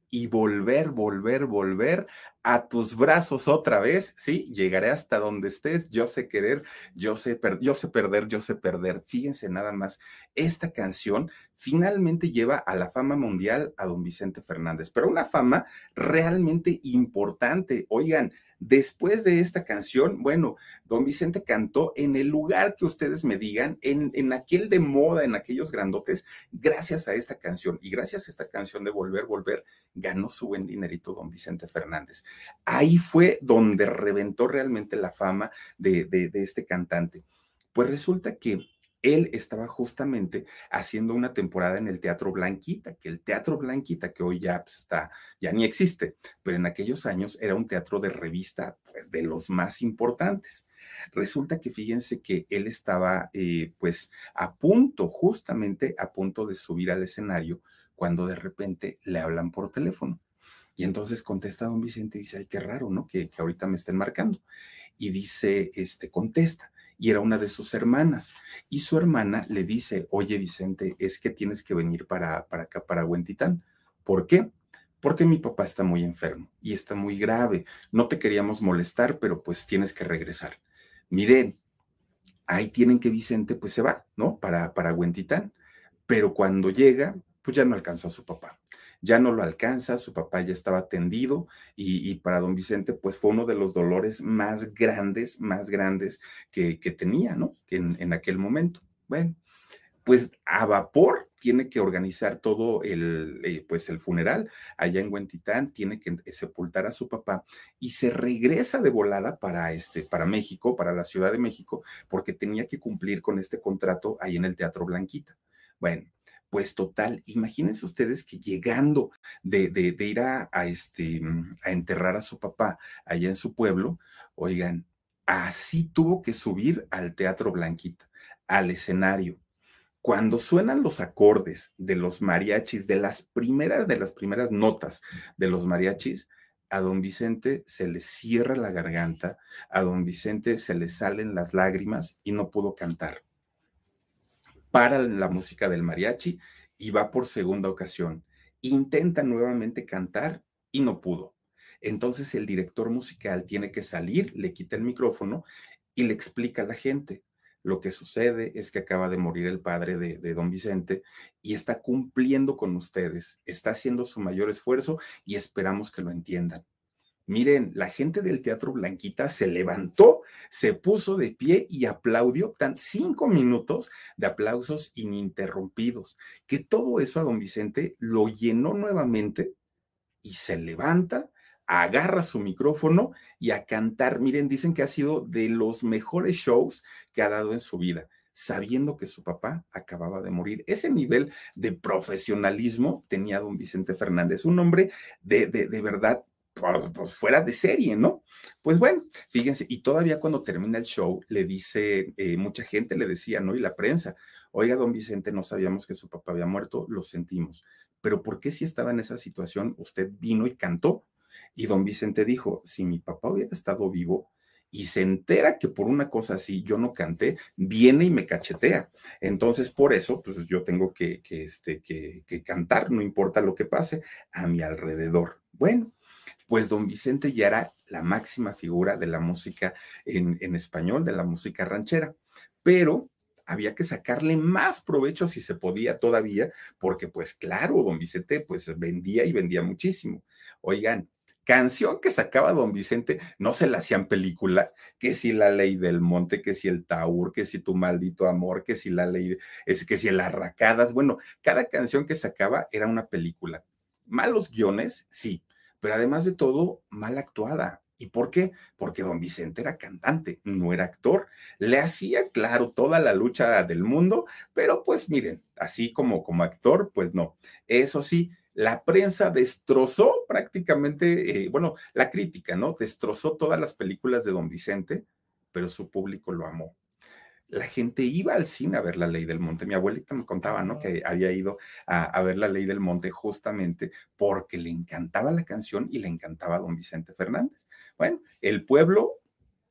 Y volver, volver, volver a tus brazos otra vez, ¿sí? Llegaré hasta donde estés, yo sé querer, yo sé, yo sé perder, yo sé perder. Fíjense nada más, esta canción finalmente lleva a la fama mundial a don Vicente Fernández, pero una fama realmente importante. Oigan, Después de esta canción, bueno, don Vicente cantó en el lugar que ustedes me digan, en, en, aquel de moda, en aquellos grandotes, gracias a esta canción. Y gracias a esta canción de Volver, Volver, ganó su buen dinerito don Vicente Fernández. Ahí fue donde reventó realmente la fama de, de, de este cantante. Pues resulta que él estaba justamente haciendo una temporada en el Teatro Blanquita, que el Teatro Blanquita, que hoy ya pues, está, ya ni existe, pero en aquellos años era un teatro de revista pues, de los más importantes. Resulta que fíjense que él estaba eh, pues a punto, justamente a punto de subir al escenario, cuando de repente le hablan por teléfono. Y entonces contesta don Vicente y dice, ay, qué raro, ¿no? Que, que ahorita me estén marcando. Y dice, este, contesta y era una de sus hermanas. Y su hermana le dice, oye Vicente, es que tienes que venir para, para acá, para Huentitán. ¿Por qué? Porque mi papá está muy enfermo y está muy grave. No te queríamos molestar, pero pues tienes que regresar. Miren, ahí tienen que Vicente pues se va, ¿no? Para, para Huentitán. Pero cuando llega, pues ya no alcanzó a su papá ya no lo alcanza, su papá ya estaba tendido y, para don Vicente pues fue uno de los dolores más grandes, más grandes que, que tenía, ¿no? En, en, aquel momento. Bueno, pues a vapor tiene que organizar todo el, eh, pues el funeral allá en Huentitán, tiene que sepultar a su papá y se regresa de volada para, este, para México, para la Ciudad de México, porque tenía que cumplir con este contrato ahí en el Teatro Blanquita. Bueno, pues total, imagínense ustedes que llegando de, de, ir a, a, este, a enterrar a su papá allá en su pueblo, oigan, así tuvo que subir al Teatro Blanquita, al escenario. Cuando suenan los acordes de los mariachis, de las primeras, de las primeras notas de los mariachis, a don Vicente se le cierra la garganta, a don Vicente se le salen las lágrimas y no pudo cantar para la música del mariachi y va por segunda ocasión. Intenta nuevamente cantar y no pudo. Entonces el director musical tiene que salir, le quita el micrófono y le explica a la gente, Lo que sucede es que acaba de morir el padre de, don Vicente y está cumpliendo con ustedes, está haciendo su mayor esfuerzo y esperamos que lo entiendan. Miren, la gente del Teatro Blanquita se levantó, se puso de pie y aplaudió tan cinco minutos de aplausos ininterrumpidos, que todo eso a don Vicente lo llenó nuevamente y se levanta, agarra su micrófono y a cantar. Miren, dicen que ha sido de los mejores shows que ha dado en su vida sabiendo que su papá acababa de morir. Ese nivel de profesionalismo tenía don Vicente Fernández, un hombre de, de, de verdad pues, fuera de serie, ¿no? Pues bueno, fíjense, y todavía cuando termina el show, le dice, eh, mucha gente le decía, ¿no? Y la prensa, oiga, don Vicente, no sabíamos que su papá había muerto, lo sentimos, pero ¿por qué si estaba en esa situación, usted vino y cantó? Y don Vicente dijo, si mi papá hubiera estado vivo, y se entera que por una cosa así yo no canté, viene y me cachetea. Entonces, por eso, pues yo tengo que, que, este, que, que cantar, no importa lo que pase a mi alrededor. Bueno, pues don Vicente ya era la máxima figura de la música en, en español, de la música ranchera. Pero había que sacarle más provecho si se podía todavía, porque pues claro, don Vicente pues vendía y vendía muchísimo. Oigan, canción que sacaba don Vicente, no se la hacían película, que si la ley del monte, que si el taur, que si tu maldito amor, que si la ley, es que si el arracadas, bueno, cada canción que sacaba era una película. Malos guiones, sí, pero además de todo, mal actuada. ¿Y por qué? Porque don Vicente era cantante, no era actor. Le hacía, claro, toda la lucha del mundo, pero pues miren, así como como actor, pues no. Eso sí, la prensa destrozó prácticamente, eh, bueno, la crítica, ¿no? Destrozó todas las películas de don Vicente, pero su público lo amó la gente iba al cine a ver la ley del monte. Mi abuelita me contaba, ¿no? Que había ido a, ver la ley del monte justamente porque le encantaba la canción y le encantaba a don Vicente Fernández. Bueno, el pueblo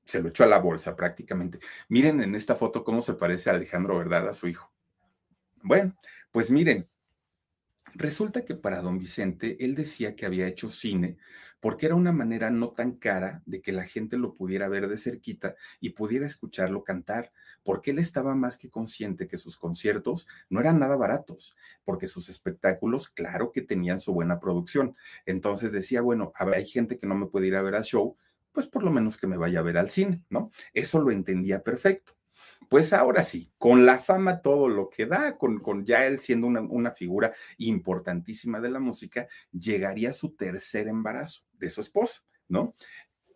se lo echó a la bolsa prácticamente. Miren en esta foto cómo se parece a Alejandro Verdad, a su hijo. Bueno, pues miren, Resulta que para don Vicente, él decía que había hecho cine porque era una manera no tan cara de que la gente lo pudiera ver de cerquita y pudiera escucharlo cantar, porque él estaba más que consciente que sus conciertos no eran nada baratos, porque sus espectáculos, claro que tenían su buena producción. Entonces decía, bueno, hay gente que no me puede ir a ver al show, pues por lo menos que me vaya a ver al cine, ¿no? Eso lo entendía perfecto. Pues ahora sí, con la fama todo lo que da, con, ya él siendo una, una, figura importantísima de la música, llegaría su tercer embarazo de su esposa, ¿no?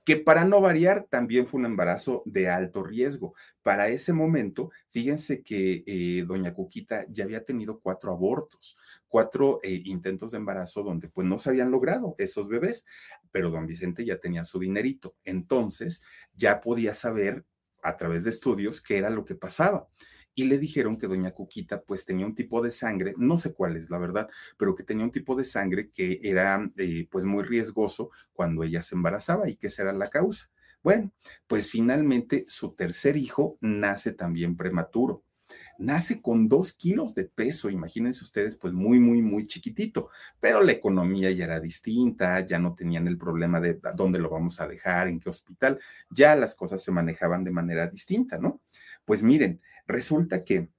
Que para no variar también fue un embarazo de alto riesgo. Para ese momento, fíjense que eh, doña Cuquita ya había tenido cuatro abortos, cuatro eh, intentos de embarazo donde pues no se habían logrado esos bebés, pero don Vicente ya tenía su dinerito. Entonces ya podía saber a través de estudios qué era lo que pasaba. Y le dijeron que doña Cuquita pues tenía un tipo de sangre, no sé cuál es la verdad, pero que tenía un tipo de sangre que era eh, pues muy riesgoso cuando ella se embarazaba y que esa era la causa. Bueno, pues finalmente su tercer hijo nace también prematuro nace con dos kilos de peso, imagínense ustedes, pues muy, muy, muy chiquitito, pero la economía ya era distinta, ya no tenían el problema de dónde lo vamos a dejar, en qué hospital, ya las cosas se manejaban de manera distinta, ¿no? Pues miren, resulta que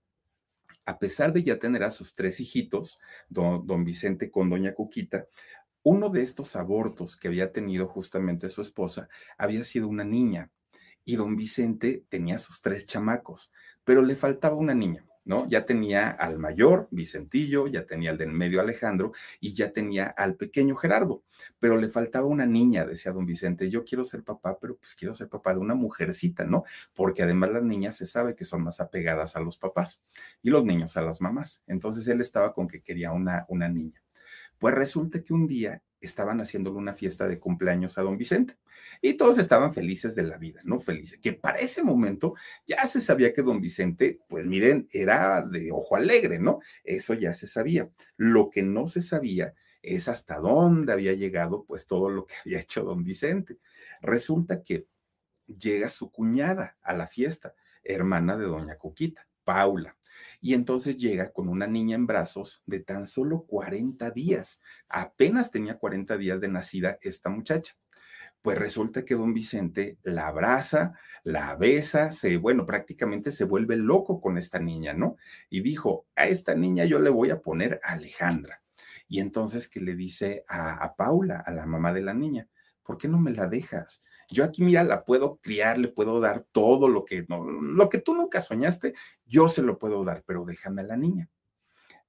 a pesar de ya tener a sus tres hijitos, don, Vicente con doña Cuquita, uno de estos abortos que había tenido justamente su esposa había sido una niña y don Vicente tenía sus tres chamacos, pero le faltaba una niña. Ya tenía al mayor, Vicentillo, ya tenía al del medio Alejandro y ya tenía al pequeño Gerardo, pero le faltaba una niña, decía don Vicente, yo quiero ser papá, pero pues quiero ser papá de una mujercita, ¿no? Porque además las niñas se sabe que son más apegadas a los papás y los niños a las mamás. Entonces él estaba con que quería una, una niña. Pues resulta que un día estaban haciéndole una fiesta de cumpleaños a don Vicente y todos estaban felices de la vida, ¿no? Felices, que para ese momento ya se sabía que don Vicente, pues miren, era de ojo alegre, ¿no? Eso ya se sabía. Lo que no se sabía es hasta dónde había llegado, pues todo lo que había hecho don Vicente. Resulta que llega su cuñada a la fiesta, hermana de doña Coquita, Paula. Y entonces llega con una niña en brazos de tan solo 40 días. Apenas tenía 40 días de nacida esta muchacha. Pues resulta que don Vicente la abraza, la besa, se, bueno, prácticamente se vuelve loco con esta niña, ¿no? Y dijo, a esta niña yo le voy a poner a Alejandra. Y entonces que le dice a, a Paula, a la mamá de la niña, ¿por qué no me la dejas? Yo aquí, mira, la puedo criar, le puedo dar todo lo que, no, lo que tú nunca soñaste, yo se lo puedo dar, pero déjame a la niña.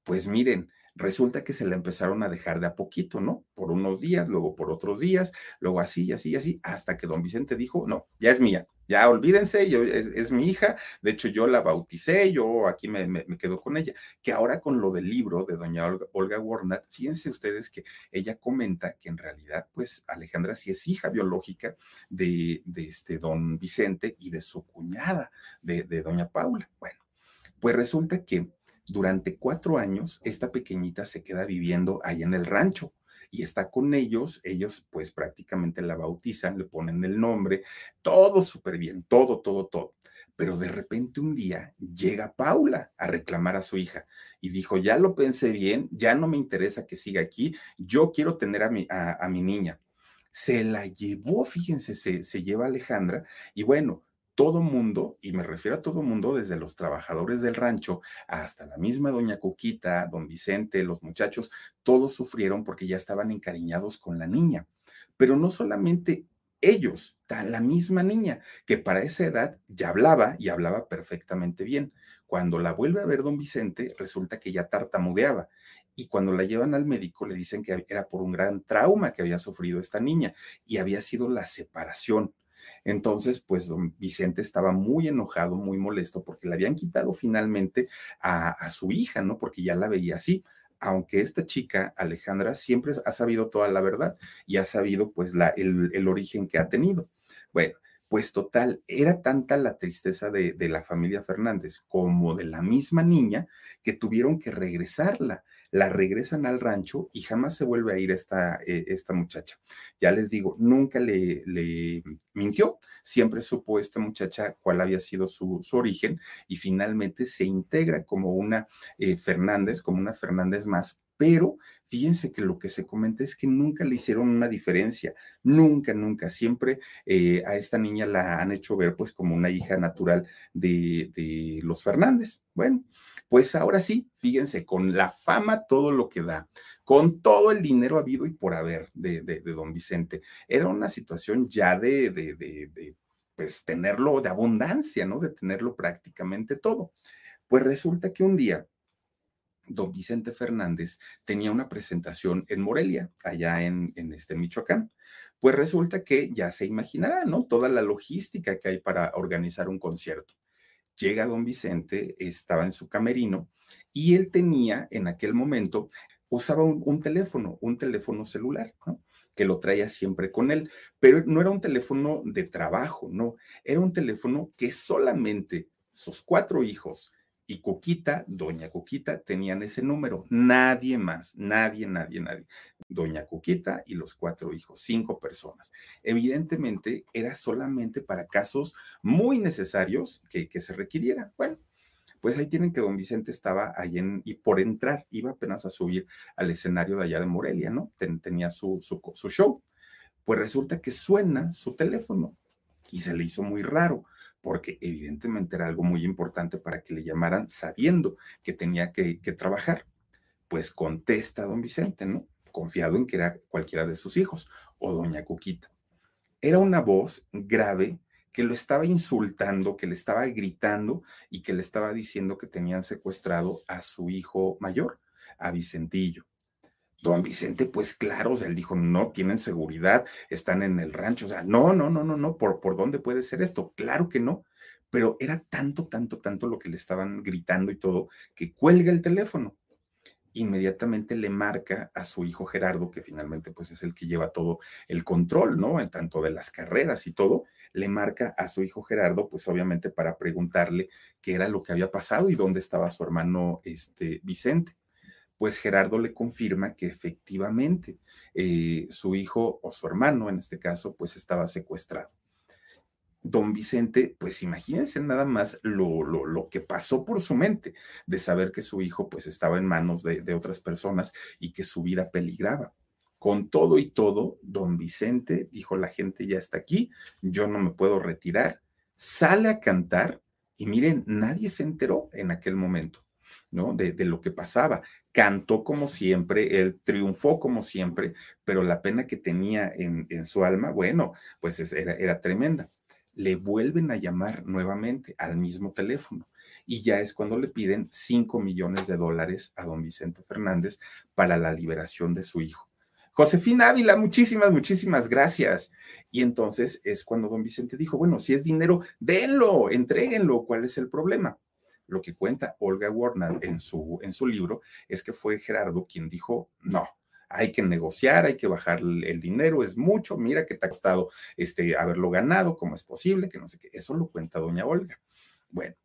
Pues miren, resulta que se la empezaron a dejar de a poquito, ¿no? Por unos días, luego por otros días, luego así, así, así, hasta que don Vicente dijo, no, ya es mía, ya olvídense, yo, es, mi hija, de hecho yo la bauticé, yo aquí me, quedo con ella, que ahora con lo del libro de doña Olga, Olga Warnat, fíjense ustedes que ella comenta que en realidad, pues Alejandra sí es hija biológica de, de este don Vicente y de su cuñada, de, de doña Paula. Bueno, pues resulta que durante cuatro años, esta pequeñita se queda viviendo ahí en el rancho y está con ellos, ellos pues prácticamente la bautizan, le ponen el nombre, todo súper bien, todo, todo, todo. Pero de repente un día llega Paula a reclamar a su hija y dijo, ya lo pensé bien, ya no me interesa que siga aquí, yo quiero tener a mi, a, mi niña. Se la llevó, fíjense, se, se lleva Alejandra y bueno, todo mundo, y me refiero a todo mundo, desde los trabajadores del rancho hasta la misma doña Cuquita, don Vicente, los muchachos, todos sufrieron porque ya estaban encariñados con la niña. Pero no solamente ellos, la misma niña, que para esa edad ya hablaba y hablaba perfectamente bien. Cuando la vuelve a ver don Vicente, resulta que ya tartamudeaba. Y cuando la llevan al médico, le dicen que era por un gran trauma que había sufrido esta niña y había sido la separación entonces, pues don Vicente estaba muy enojado, muy molesto, porque le habían quitado finalmente a, su hija, ¿no? Porque ya la veía así aunque esta chica, Alejandra, siempre ha sabido toda la verdad y ha sabido pues la, el, origen que ha tenido. Bueno, pues total, era tanta la tristeza de, de, la familia Fernández como de la misma niña que tuvieron que regresarla la regresan al rancho y jamás se vuelve a ir esta, eh, esta muchacha. Ya les digo, nunca le, le, mintió, siempre supo esta muchacha cuál había sido su, su origen y finalmente se integra como una eh, Fernández, como una Fernández más, pero fíjense que lo que se comenta es que nunca le hicieron una diferencia, nunca, nunca, siempre eh, a esta niña la han hecho ver pues como una hija natural de, de los Fernández. Bueno, pues ahora sí, fíjense, con la fama, todo lo que da, con todo el dinero habido y por haber de, de, don Vicente, era una situación ya de, de, de, pues tenerlo de abundancia, ¿no? De tenerlo prácticamente todo. Pues resulta que un día don Vicente Fernández tenía una presentación en Morelia, allá en, este Michoacán. Pues resulta que ya se imaginará, ¿no? Toda la logística que hay para organizar un concierto llega don Vicente, estaba en su camerino y él tenía en aquel momento, usaba un, teléfono, un teléfono celular, que lo traía siempre con él, pero no era un teléfono de trabajo, no, era un teléfono que solamente sus cuatro hijos y Cuquita, doña Cuquita, tenían ese número. Nadie más, nadie, nadie, nadie. Doña Cuquita y los cuatro hijos, cinco personas. Evidentemente era solamente para casos muy necesarios que, se requirieran. Bueno, pues ahí tienen que don Vicente estaba ahí y por entrar, iba apenas a subir al escenario de allá de Morelia, ¿no? tenía su show. Pues resulta que suena su teléfono y se le hizo muy raro porque evidentemente era algo muy importante para que le llamaran sabiendo que tenía que, trabajar. Pues contesta don Vicente, ¿no? Confiado en que era cualquiera de sus hijos o doña Cuquita. Era una voz grave que lo estaba insultando, que le estaba gritando y que le estaba diciendo que tenían secuestrado a su hijo mayor, a Vicentillo. Don Vicente, pues claro, o sea, él dijo, no tienen seguridad, están en el rancho, o sea, no, no, no, no, no, ¿por, por dónde puede ser esto? Claro que no, pero era tanto, tanto, tanto lo que le estaban gritando y todo, que cuelga el teléfono. Inmediatamente le marca a su hijo Gerardo, que finalmente pues es el que lleva todo el control, ¿no? En tanto de las carreras y todo, le marca a su hijo Gerardo, pues obviamente para preguntarle qué era lo que había pasado y dónde estaba su hermano este, Vicente pues Gerardo le confirma que efectivamente eh, su hijo o su hermano, en este caso, pues estaba secuestrado. Don Vicente, pues imagínense nada más lo, lo, lo, que pasó por su mente de saber que su hijo pues estaba en manos de, de otras personas y que su vida peligraba. Con todo y todo, don Vicente dijo, la gente ya está aquí, yo no me puedo retirar, sale a cantar y miren, nadie se enteró en aquel momento. ¿no? De, lo que pasaba. Cantó como siempre, él triunfó como siempre, pero la pena que tenía en, su alma, bueno, pues era, era tremenda. Le vuelven a llamar nuevamente al mismo teléfono y ya es cuando le piden 5 millones de dólares a don Vicente Fernández para la liberación de su hijo. Josefina Ávila, muchísimas, muchísimas gracias. Y entonces es cuando don Vicente dijo, bueno, si es dinero, denlo, entréguenlo, ¿cuál es el problema? Lo que cuenta Olga Warner en su, en su libro es que fue Gerardo quien dijo, no, hay que negociar, hay que bajar el dinero, es mucho, mira que te ha costado este, haberlo ganado, ¿cómo es posible? Que no sé qué, eso lo cuenta doña Olga. Bueno,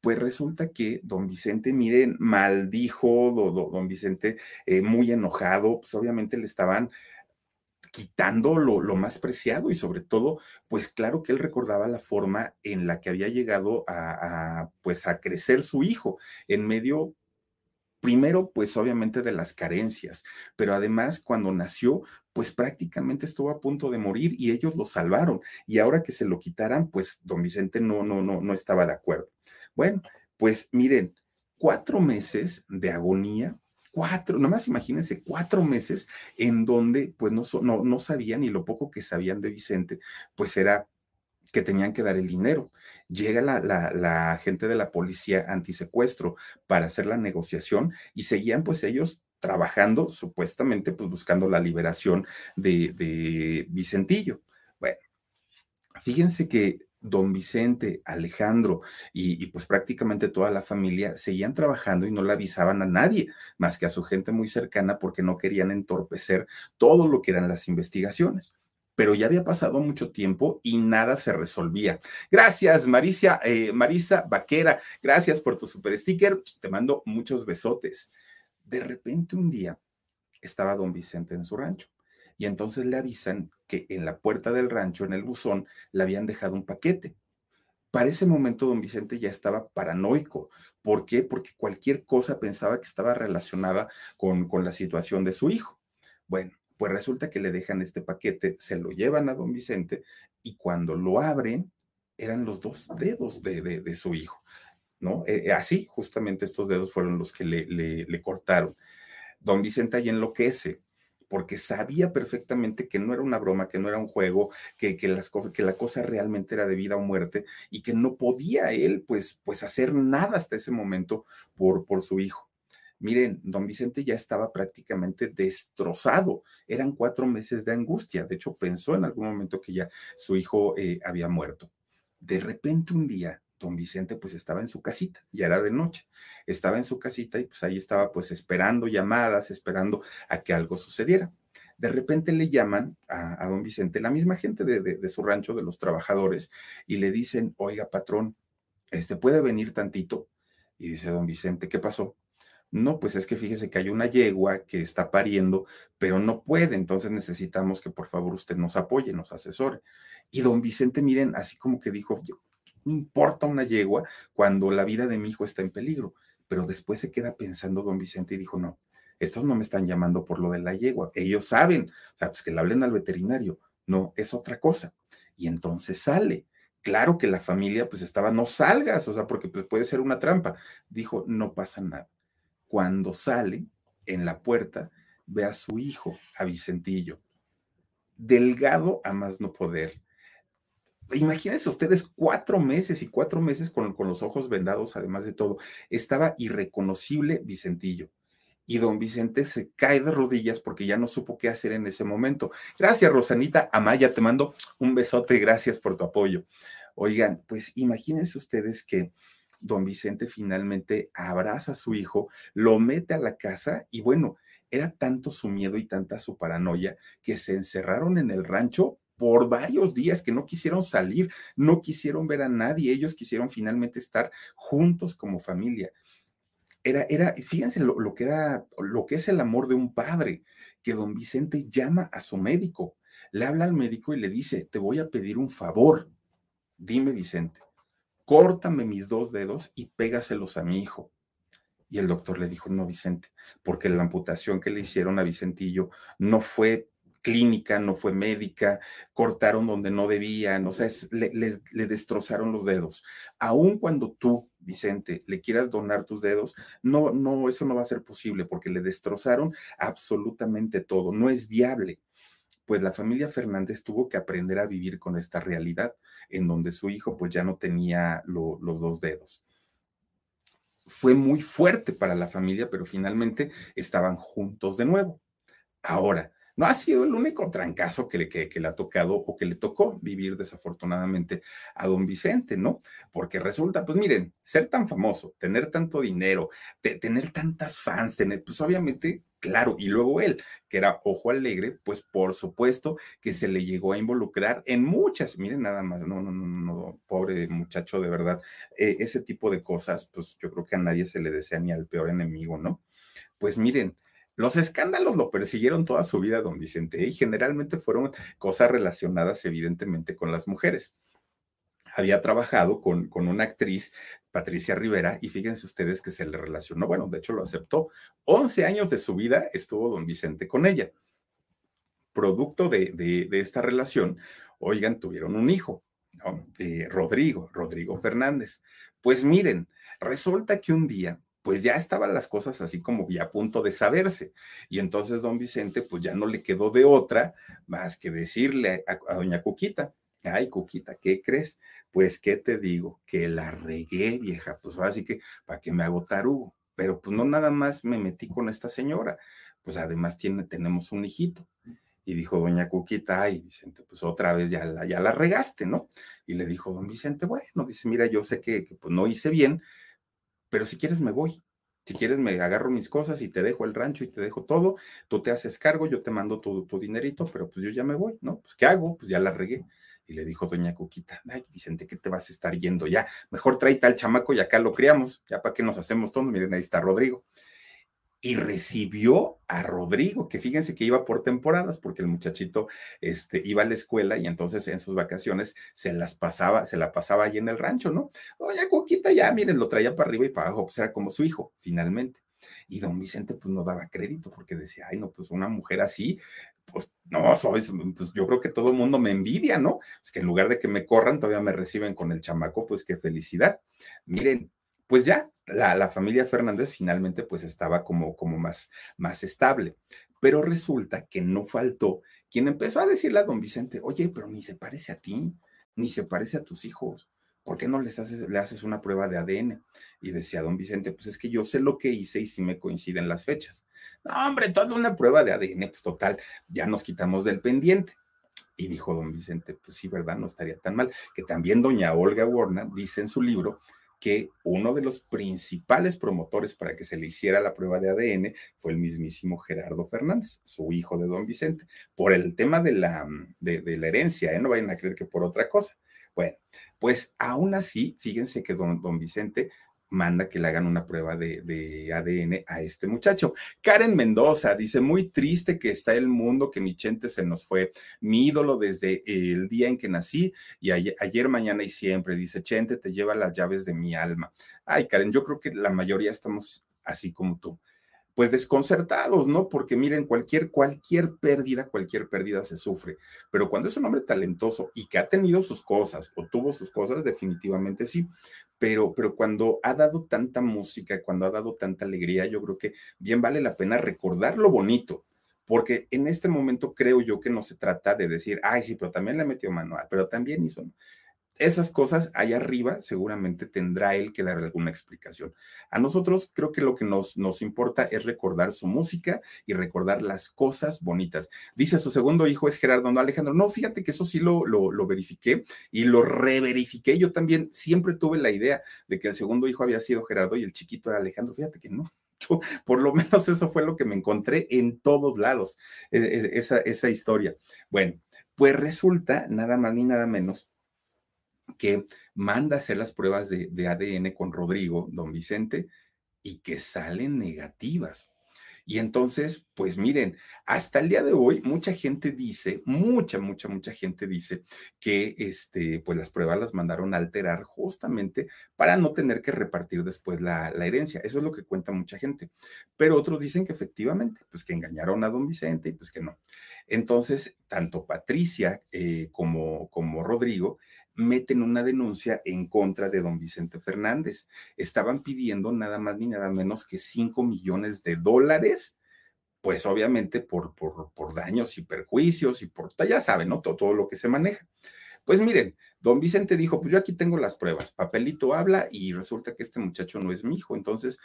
pues resulta que don Vicente, miren, maldijo, don Vicente eh, muy enojado, pues obviamente le estaban quitando lo, más preciado y sobre todo, pues claro que él recordaba la forma en la que había llegado a, pues a crecer su hijo en medio primero, pues obviamente de las carencias, pero además cuando nació, pues prácticamente estuvo a punto de morir y ellos lo salvaron. Y ahora que se lo quitaran, pues don Vicente no, no, no, no estaba de acuerdo. Bueno, pues miren, cuatro meses de agonía cuatro, nomás imagínense, cuatro meses en donde pues no, no, no sabían y lo poco que sabían de Vicente, pues era que tenían que dar el dinero. Llega la, la, gente de la policía antisecuestro para hacer la negociación y seguían pues ellos trabajando supuestamente pues buscando la liberación de, de Vicentillo. Bueno, fíjense que don Vicente, Alejandro y, pues prácticamente toda la familia seguían trabajando y no le avisaban a nadie más que a su gente muy cercana porque no querían entorpecer todo lo que eran las investigaciones. Pero ya había pasado mucho tiempo y nada se resolvía. Gracias, Marisa, eh, Marisa Vaquera. Gracias por tu super sticker. Te mando muchos besotes. De repente un día estaba don Vicente en su rancho y entonces le avisan que en la puerta del rancho, en el buzón, le habían dejado un paquete. Para ese momento, don Vicente ya estaba paranoico. ¿Por qué? Porque cualquier cosa pensaba que estaba relacionada con, con la situación de su hijo. Bueno, pues resulta que le dejan este paquete, se lo llevan a don Vicente y cuando lo abren, eran los dos dedos de, de, su hijo, ¿no? Eh, eh, así, justamente estos dedos fueron los que le, le, le cortaron. Don Vicente ahí enloquece, porque sabía perfectamente que no era una broma, que no era un juego, que, que, las que la cosa realmente era de vida o muerte y que no podía él pues, pues hacer nada hasta ese momento por, por su hijo. Miren, don Vicente ya estaba prácticamente destrozado. Eran cuatro meses de angustia. De hecho, pensó en algún momento que ya su hijo eh, había muerto. De repente un día, don Vicente pues estaba en su casita, ya era de noche, estaba en su casita y pues ahí estaba pues esperando llamadas, esperando a que algo sucediera. De repente le llaman a, don Vicente, la misma gente de, su rancho, de los trabajadores, y le dicen, oiga patrón, este puede venir tantito. Y dice don Vicente, ¿qué pasó? No, pues es que fíjese que hay una yegua que está pariendo, pero no puede, entonces necesitamos que por favor usted nos apoye, nos asesore. Y don Vicente, miren, así como que dijo, importa una yegua cuando la vida de mi hijo está en peligro. Pero después se queda pensando don Vicente y dijo, no, estos no me están llamando por lo de la yegua. Ellos saben, o sea, pues que le hablen al veterinario. No, es otra cosa. Y entonces sale. Claro que la familia pues estaba, no salgas, o sea, porque pues, puede ser una trampa. Dijo, no pasa nada. Cuando sale en la puerta, ve a su hijo, a Vicentillo, delgado a más no poder, imagínense ustedes cuatro meses y cuatro meses con, los ojos vendados, además de todo. Estaba irreconocible Vicentillo. Y don Vicente se cae de rodillas porque ya no supo qué hacer en ese momento. Gracias, Rosanita Amaya, te mando un besote, gracias por tu apoyo. Oigan, pues imagínense ustedes que don Vicente finalmente abraza a su hijo, lo mete a la casa y bueno, era tanto su miedo y tanta su paranoia que se encerraron en el rancho por varios días que no quisieron salir, no quisieron ver a nadie, ellos quisieron finalmente estar juntos como familia. Era, era, fíjense lo, lo, que era, lo que es el amor de un padre, que don Vicente llama a su médico, le habla al médico y le dice, te voy a pedir un favor, dime Vicente, córtame mis dos dedos y pégaselos a mi hijo. Y el doctor le dijo, no, Vicente, porque la amputación que le hicieron a Vicentillo no fue clínica, no fue médica, cortaron donde no debían, o sea, le, destrozaron los dedos. Aun cuando tú, Vicente, le quieras donar tus dedos, no, no, eso no va a ser posible porque le destrozaron absolutamente todo, no es viable. Pues la familia Fernández tuvo que aprender a vivir con esta realidad en donde su hijo pues ya no tenía los dos dedos fue muy fuerte para la familia, pero finalmente estaban juntos de nuevo. Ahora, no ha sido el único trancazo que le, que, le ha tocado o que le tocó vivir desafortunadamente a don Vicente, ¿no? Porque resulta, pues miren, ser tan famoso, tener tanto dinero, tener tantas fans, tener, pues obviamente, claro, y luego él, que era ojo alegre, pues por supuesto que se le llegó a involucrar en muchas, miren nada más, no, no, no, no, pobre muchacho, de verdad, eh, ese tipo de cosas, pues yo creo que a nadie se le desea ni al peor enemigo, ¿no? Pues miren, los escándalos lo persiguieron toda su vida, don Vicente, y generalmente fueron cosas relacionadas evidentemente con las mujeres. Había trabajado con, con una actriz, Patricia Rivera, y fíjense ustedes que se le relacionó, bueno, de hecho lo aceptó. 11 años de su vida estuvo don Vicente con ella. Producto de, de, esta relación, oigan, tuvieron un hijo, Rodrigo, Rodrigo Fernández. Pues miren, resulta que un día pues ya estaban las cosas así como a punto de saberse. Y entonces don Vicente, pues ya no le quedó de otra más que decirle a, doña Cuquita, ay Cuquita, ¿qué crees? Pues, ¿qué te digo? Que la regué, vieja, pues ahora sí que, ¿para que me hago tarugo? Pero pues no nada más me metí con esta señora, pues además tiene, tenemos un hijito. Y dijo doña Cuquita, ay, Vicente, pues otra vez ya la, ya la regaste, ¿no? Y le dijo don Vicente, bueno, dice, mira, yo sé que, que pues no hice bien, pero si quieres me voy. Si quieres me agarro mis cosas y te dejo el rancho y te dejo todo, tú te haces cargo, yo te mando tu, tu dinerito, pero pues yo ya me voy, ¿no? Pues ¿qué hago? Pues ya la regué. Y le dijo doña Cuquita, ay, Vicente, ¿qué te vas a estar yendo ya? Mejor trae tal chamaco y acá lo criamos, ya para qué nos hacemos todos. Miren, ahí está Rodrigo y recibió a Rodrigo, que fíjense que iba por temporadas, porque el muchachito este, iba a la escuela y entonces en sus vacaciones se las pasaba, se la pasaba ahí en el rancho, ¿no? Oye, Coquita, ya, miren, lo traía para arriba y para abajo, pues era como su hijo, finalmente. Y don Vicente, pues no daba crédito, porque decía, ay, no, pues una mujer así, pues no, soy, pues yo creo que todo el mundo me envidia, ¿no? Pues que en lugar de que me corran, todavía me reciben con el chamaco, pues qué felicidad. Miren, pues ya la, familia Fernández finalmente pues estaba como, como más, más estable. Pero resulta que no faltó quien empezó a decirle a don Vicente, oye, pero ni se parece a ti, ni se parece a tus hijos. ¿Por qué no les haces, le haces una prueba de ADN? Y decía don Vicente, pues es que yo sé lo que hice y si me coinciden las fechas. No, hombre, toda una prueba de ADN, pues total, ya nos quitamos del pendiente. Y dijo don Vicente, pues sí, ¿verdad? No estaría tan mal. Que también doña Olga Warner dice en su libro que uno de los principales promotores para que se le hiciera la prueba de ADN fue el mismísimo Gerardo Fernández, su hijo de don Vicente, por el tema de la, de, la herencia, ¿eh? no vayan a creer que por otra cosa. Bueno, pues aún así, fíjense que don, don Vicente manda que le hagan una prueba de, ADN a este muchacho. Karen Mendoza dice, muy triste que está el mundo, que mi Chente se nos fue, mi ídolo desde el día en que nací y ayer, ayer, mañana y siempre. Dice, Chente te lleva las llaves de mi alma. Ay, Karen, yo creo que la mayoría estamos así como tú pues desconcertados, ¿no? Porque miren, cualquier, cualquier pérdida, cualquier pérdida se sufre, pero cuando es un hombre talentoso y que ha tenido sus cosas o tuvo sus cosas, definitivamente sí, pero, pero cuando ha dado tanta música, cuando ha dado tanta alegría, yo creo que bien vale la pena recordar lo bonito, porque en este momento creo yo que no se trata de decir, ay, sí, pero también le metió mano, pero también hizo esas cosas allá arriba seguramente tendrá él que dar alguna explicación. A nosotros creo que lo que nos, nos importa es recordar su música y recordar las cosas bonitas. Dice su segundo hijo es Gerardo, no Alejandro. No, fíjate que eso sí lo, lo, lo verifiqué y lo reverifiqué. Yo también siempre tuve la idea de que el segundo hijo había sido Gerardo y el chiquito era Alejandro. Fíjate que no. por lo menos eso fue lo que me encontré en todos lados, e, e, esa, esa historia. Bueno, pues resulta nada más ni nada menos que manda hacer las pruebas de, ADN con Rodrigo, don Vicente, y que salen negativas. Y entonces, pues miren, hasta el día de hoy, mucha gente dice, mucha, mucha, mucha gente dice que este, pues las pruebas las mandaron a alterar justamente para no tener que repartir después la, herencia. Eso es lo que cuenta mucha gente. Pero otros dicen que efectivamente, pues que engañaron a don Vicente y pues que no. Entonces, tanto Patricia eh, como, como Rodrigo meten una denuncia en contra de don Vicente Fernández. Estaban pidiendo nada más ni nada menos que 5 millones de dólares, pues obviamente por, por, por daños y perjuicios y por, ya saben, ¿no? Todo, todo lo que se maneja. Pues miren, don Vicente dijo, pues yo aquí tengo las pruebas, papelito habla y resulta que este muchacho no es mi hijo, entonces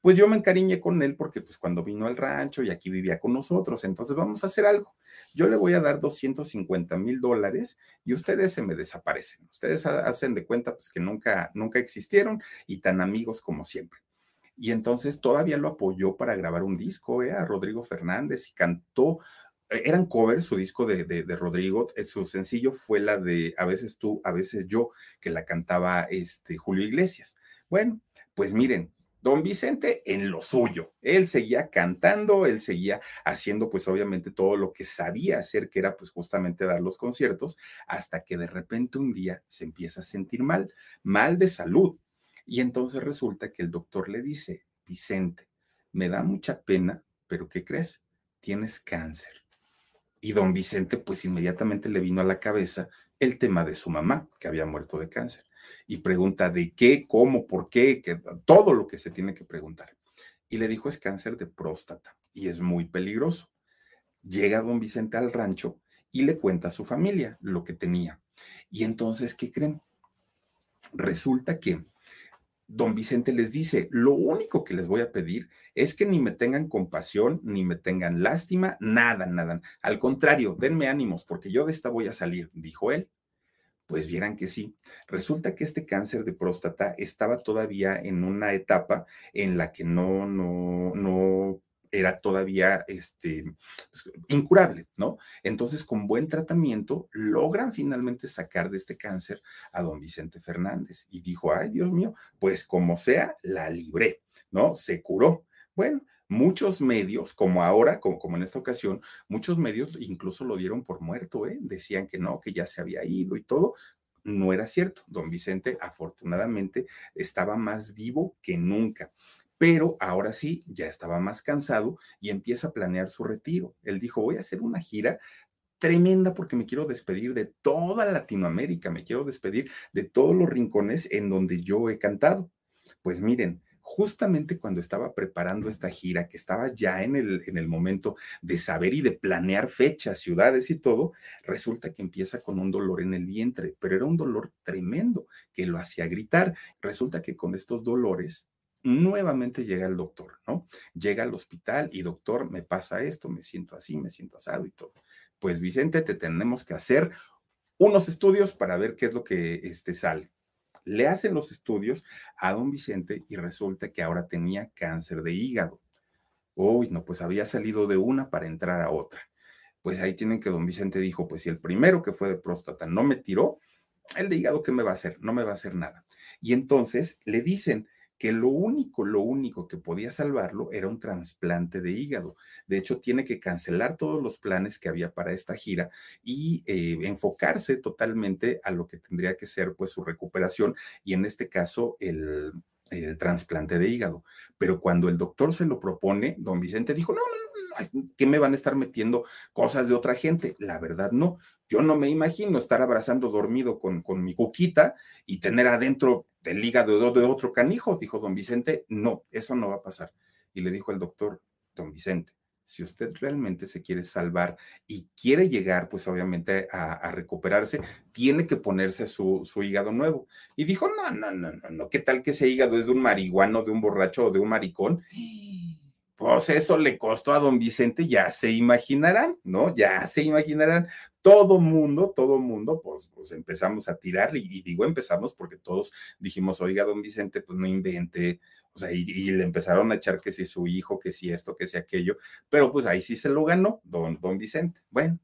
pues yo me encariñé con él porque pues cuando vino al rancho y aquí vivía con nosotros, entonces vamos a hacer algo. Yo le voy a dar 250 mil dólares y ustedes se me desaparecen. Ustedes hacen de cuenta pues que nunca, nunca existieron y tan amigos como siempre. Y entonces todavía lo apoyó para grabar un disco ¿eh? a Rodrigo Fernández y cantó eh, eran covers, su disco de, de, de, Rodrigo, eh, su sencillo fue la de A veces tú, a veces yo, que la cantaba este Julio Iglesias. Bueno, pues miren, Don Vicente en lo suyo. Él seguía cantando, él seguía haciendo pues obviamente todo lo que sabía hacer, que era pues justamente dar los conciertos, hasta que de repente un día se empieza a sentir mal, mal de salud. Y entonces resulta que el doctor le dice, Vicente, me da mucha pena, pero ¿qué crees? Tienes cáncer. Y don Vicente pues inmediatamente le vino a la cabeza el tema de su mamá, que había muerto de cáncer y pregunta de qué, cómo, por qué, que, todo lo que se tiene que preguntar. Y le dijo es cáncer de próstata y es muy peligroso. Llega don Vicente al rancho y le cuenta a su familia lo que tenía. Y entonces, ¿qué creen? Resulta que don Vicente les dice, lo único que les voy a pedir es que ni me tengan compasión, ni me tengan lástima, nada, nada. Al contrario, denme ánimos, porque yo de esta voy a salir, dijo él. Pues vieran que sí. Resulta que este cáncer de próstata estaba todavía en una etapa en la que no, no, no era todavía este, pues, incurable, ¿no? Entonces, con buen tratamiento, logran finalmente sacar de este cáncer a don Vicente Fernández. Y dijo, ay, Dios mío, pues como sea, la libré, ¿no? Se curó. Bueno, muchos medios, como ahora, como, como, en esta ocasión, muchos medios incluso lo dieron por muerto, ¿eh? decían que no, que ya se había ido y todo. No era cierto. Don Vicente, afortunadamente, estaba más vivo que nunca pero ahora sí, ya estaba más cansado y empieza a planear su retiro. Él dijo, voy a hacer una gira tremenda porque me quiero despedir de toda Latinoamérica, me quiero despedir de todos los rincones en donde yo he cantado. Pues miren, justamente cuando estaba preparando esta gira, que estaba ya en el, en el momento de saber y de planear fechas, ciudades y todo, resulta que empieza con un dolor en el vientre, pero era un dolor tremendo que lo hacía gritar. Resulta que con estos dolores nuevamente llega el doctor, ¿no? Llega al hospital y doctor, me pasa esto, me siento así, me siento asado y todo. Pues Vicente, te tenemos que hacer unos estudios para ver qué es lo que este, sale le hacen los estudios a don Vicente y resulta que ahora tenía cáncer de hígado. Uy, no, pues había salido de una para entrar a otra. Pues ahí tienen que don Vicente dijo, pues si el primero que fue de próstata no me tiró, el de hígado, ¿qué me va a hacer? No me va a hacer nada. Y entonces le dicen, que lo único, lo único que podía salvarlo era un trasplante de hígado. De hecho, tiene que cancelar todos los planes que había para esta gira y eh, enfocarse totalmente a lo que tendría que ser pues su recuperación y en este caso el, el trasplante de hígado. Pero cuando el doctor se lo propone, don Vicente dijo, no, no, no, ¿qué me van a estar metiendo cosas de otra gente? La verdad no. Yo no me imagino estar abrazando dormido con, con mi cuquita y tener adentro el hígado de otro canijo, dijo don Vicente. No, eso no va a pasar. Y le dijo el doctor, don Vicente, si usted realmente se quiere salvar y quiere llegar, pues obviamente a, recuperarse, tiene que ponerse su, su, hígado nuevo. Y dijo, no, no, no, no, no, ¿qué tal que ese hígado es de un marihuano, de un borracho o de un maricón? Pues eso le costó a don Vicente, ya se imaginarán, ¿no? Ya se imaginarán. Todo mundo, todo mundo, pues, pues empezamos a tirar, y, digo empezamos porque todos dijimos, oiga, don Vicente, pues no invente, o sea, y, le empezaron a echar que si su hijo, que si esto, que si aquello, pero pues ahí sí se lo ganó don, don Vicente. Bueno,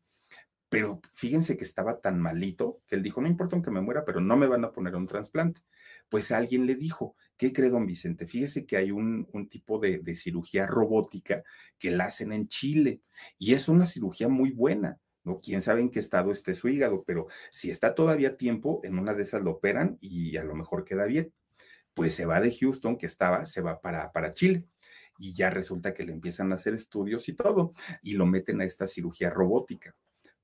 Pero fíjense que estaba tan malito que él dijo, no importa aunque me muera, pero no me van a poner un trasplante. Pues alguien le dijo, ¿qué cree don Vicente? Fíjese que hay un, un tipo de, de cirugía robótica que la hacen en Chile y es una cirugía muy buena. ¿no? Quién sabe en qué estado esté su hígado, pero si está todavía tiempo, en una de esas lo operan y a lo mejor queda bien. Pues se va de Houston, que estaba, se va para, para Chile. Y ya resulta que le empiezan a hacer estudios y todo, y lo meten a esta cirugía robótica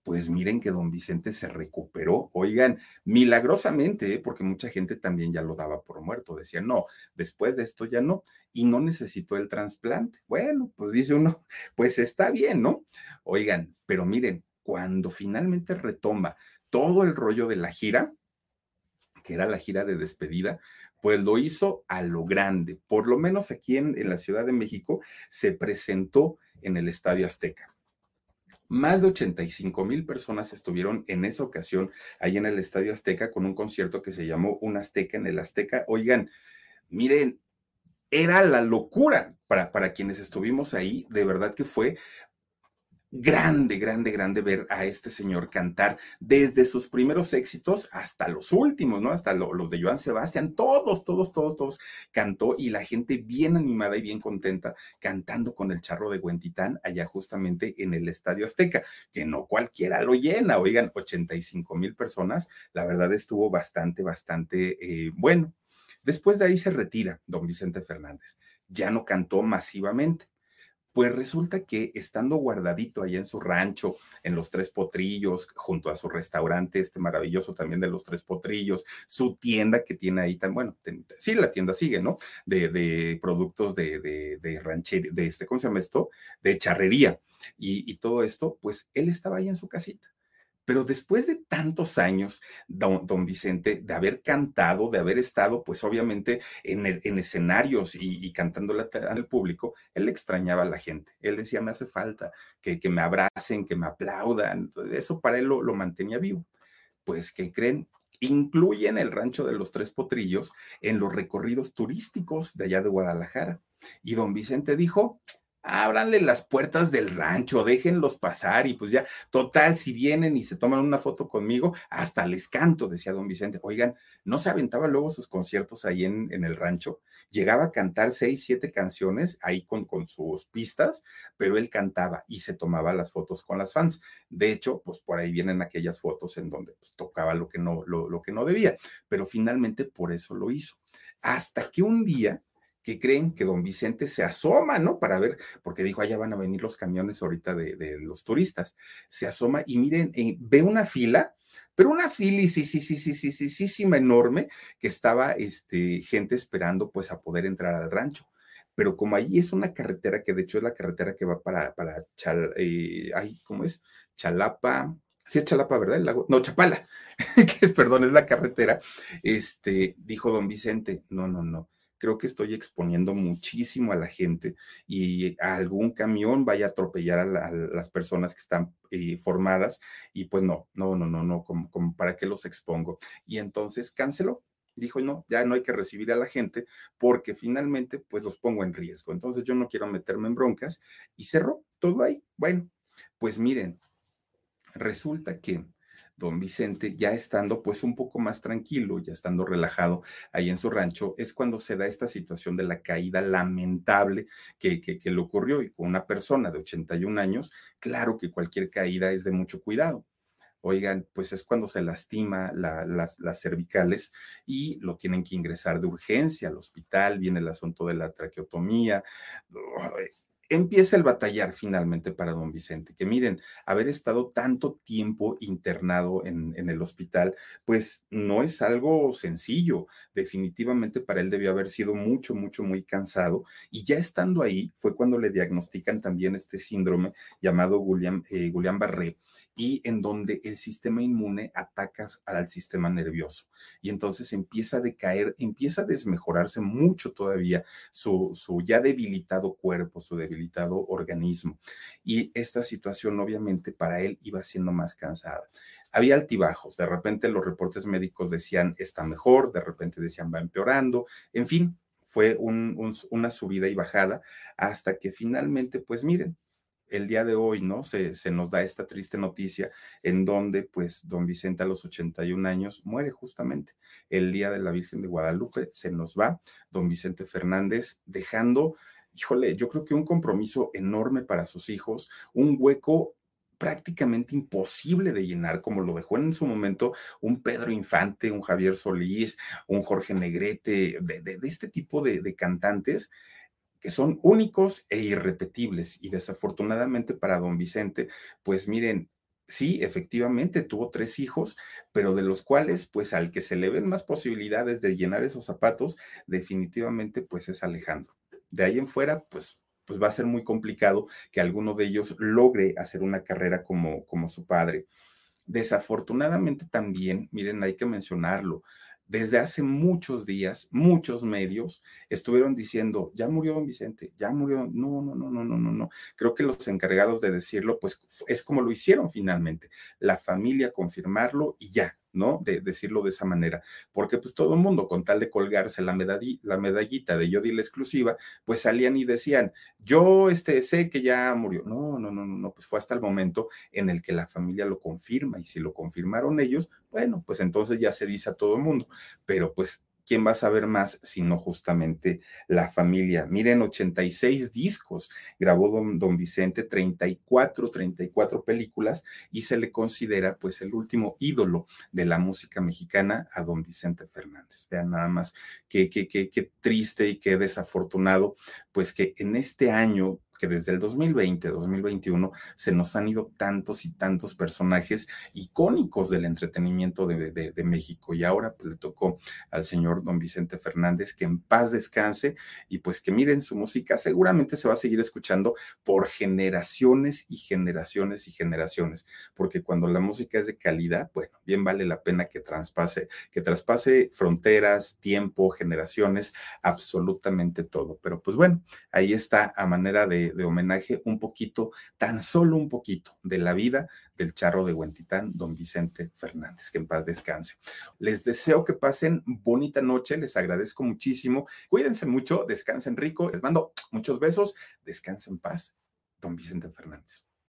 pues miren que don Vicente se recuperó, oigan, milagrosamente, ¿eh? porque mucha gente también ya lo daba por muerto, decía, no, después de esto ya no, y no necesitó el trasplante. Bueno, pues dice uno, pues está bien, ¿no? Oigan, pero miren, cuando finalmente retoma todo el rollo de la gira, que era la gira de despedida, pues lo hizo a lo grande. Por lo menos aquí en, en la Ciudad de México se presentó en el Estadio Azteca más de 85 mil personas estuvieron en esa ocasión ahí en el Estadio Azteca con un concierto que se llamó Un Azteca en el Azteca. Oigan, miren, era la locura para, para quienes estuvimos ahí. De verdad que fue grande, grande, grande ver a este señor cantar desde sus primeros éxitos hasta los últimos, ¿no? Hasta los de Joan Sebastián, todos, todos, todos, todos cantó y la gente bien animada y bien contenta cantando con el charro de Huentitán allá justamente en el Estadio Azteca, que no cualquiera lo llena, oigan, 85 mil personas, la verdad estuvo bastante, bastante eh, bueno. Después de ahí se retira don Vicente Fernández, ya no cantó masivamente pues resulta que estando guardadito allá en su rancho, en los Tres Potrillos, junto a su restaurante, este maravilloso también de los Tres Potrillos, su tienda que tiene ahí tan, bueno, sí, la tienda sigue, ¿no? De, de productos de, de, de ranchería, de este, ¿cómo se llama esto? De charrería y, y todo esto, pues él estaba ahí en su casita pero después de tantos años, don, Vicente, de haber cantado, de haber estado, pues obviamente en, en escenarios y, y cantándole al público, él extrañaba a la gente. Él decía, me hace falta que, que me abracen, que me aplaudan. Eso para él lo, lo mantenía vivo. Pues, ¿qué creen? Incluyen el rancho de los Tres Potrillos en los recorridos turísticos de allá de Guadalajara. Y don Vicente dijo, ábranle las puertas del rancho, déjenlos pasar y pues ya, total, si vienen y se toman una foto conmigo, hasta les canto, decía don Vicente. Oigan, no se aventaba luego sus conciertos ahí en, en el rancho, llegaba a cantar seis, siete canciones ahí con, con sus pistas, pero él cantaba y se tomaba las fotos con las fans. De hecho, pues por ahí vienen aquellas fotos en donde pues, tocaba lo que no, lo, lo que no debía, pero finalmente por eso lo hizo. Hasta que un día que creen que don Vicente se asoma, ¿no? Para ver, porque dijo, allá van a venir los camiones ahorita de, de los turistas. Se asoma y miren, eh, ve una fila, pero una fila, sí, sí, sí, sí, sí, sí, sí, sí, enorme, que estaba este, gente esperando pues a poder entrar al rancho. Pero como allí es una carretera, que de hecho es la carretera que va para, para Chal, eh, ay, ¿cómo es? Chalapa, sí es Chalapa, ¿verdad? El lago, no, Chapala, que es, perdón, es la carretera. Este, dijo don Vicente, no, no, no creo que estoy exponiendo muchísimo a la gente y algún camión vaya a atropellar a, la, a las personas que están eh, formadas y pues no, no, no, no, no, como para qué los expongo. Y entonces canceló, dijo, no, ya no hay que recibir a la gente porque finalmente pues los pongo en riesgo. Entonces yo no quiero meterme en broncas y cerró todo ahí. Bueno, pues miren, resulta que don Vicente, ya estando pues un poco más tranquilo, ya estando relajado ahí en su rancho, es cuando se da esta situación de la caída lamentable que, que, le ocurrió y con una persona de 81 años, claro que cualquier caída es de mucho cuidado. Oigan, pues es cuando se lastima la, las, las, cervicales y lo tienen que ingresar de urgencia al hospital, viene el asunto de la traqueotomía, empieza el batallar finalmente para don Vicente, que miren, haber estado tanto tiempo internado en, el hospital, pues no es algo sencillo. Definitivamente para él debió haber sido mucho, mucho, muy cansado. Y ya estando ahí fue cuando le diagnostican también este síndrome llamado Guillain, Guillain-Barré, y en donde el sistema inmune ataca al sistema nervioso. Y entonces empieza a decaer, empieza a desmejorarse mucho todavía su, su ya debilitado cuerpo, su debilitado organismo. Y esta situación obviamente para él iba siendo más cansada había altibajos. De repente los reportes médicos decían está mejor, de repente decían va empeorando, en fin, fue un, un, una subida y bajada hasta que finalmente, pues miren, el día de hoy, ¿no? Se, nos da esta triste noticia en donde, pues, don Vicente a los 81 años muere justamente. El día de la Virgen de Guadalupe se nos va don Vicente Fernández dejando, híjole, yo creo que un compromiso enorme para sus hijos, un hueco prácticamente imposible de llenar, como lo dejó en su momento un Pedro Infante, un Javier Solís, un Jorge Negrete, de, este tipo de cantantes que son únicos e irrepetibles. Y desafortunadamente para don Vicente, pues miren, sí, efectivamente tuvo tres hijos, pero de los cuales, pues al que se le ven más posibilidades de llenar esos zapatos, definitivamente, pues es Alejandro. De ahí en fuera, pues, pues va a ser muy complicado que alguno de ellos logre hacer una carrera como, como su padre. Desafortunadamente también, miren, hay que mencionarlo, desde hace muchos días, muchos medios estuvieron diciendo, ya murió don Vicente, ya murió. No, no, no, no, no, no, no. Creo que los encargados de decirlo, pues es como lo hicieron finalmente. La familia confirmarlo y ya, ¿no? De decirlo de esa manera, porque pues todo el mundo con tal de colgarse la, la medallita de yo di la exclusiva, pues salían y decían, yo este, sé que ya murió. No, no, no, no, no, pues fue hasta el momento en el que la familia lo confirma y si lo confirmaron ellos, bueno, pues entonces ya se dice a todo el mundo, pero pues ¿quién va a saber más sino justamente la familia? Miren, 86 discos grabó don, don, Vicente, 34, 34 películas y se le considera pues el último ídolo de la música mexicana a don Vicente Fernández. Vean nada más qué, qué, qué, qué triste y qué desafortunado, pues que en este año que desde el 2020, 2021 se nos han ido tantos y tantos personajes icónicos del entretenimiento de, México y ahora pues, le tocó al señor don Vicente Fernández que en paz descanse y pues que miren su música seguramente se va a seguir escuchando por generaciones y generaciones y generaciones porque cuando la música es de calidad, bueno, bien vale la pena que traspase, que traspase fronteras, tiempo, generaciones, absolutamente todo. Pero pues bueno, ahí está a manera de, de, homenaje un poquito, tan solo un poquito, de la vida del charro de Huentitán, don Vicente Fernández, que en paz descanse. Les deseo que pasen bonita noche, les agradezco muchísimo, cuídense mucho, descansen rico, les mando muchos besos, descansen en paz, don Vicente Fernández.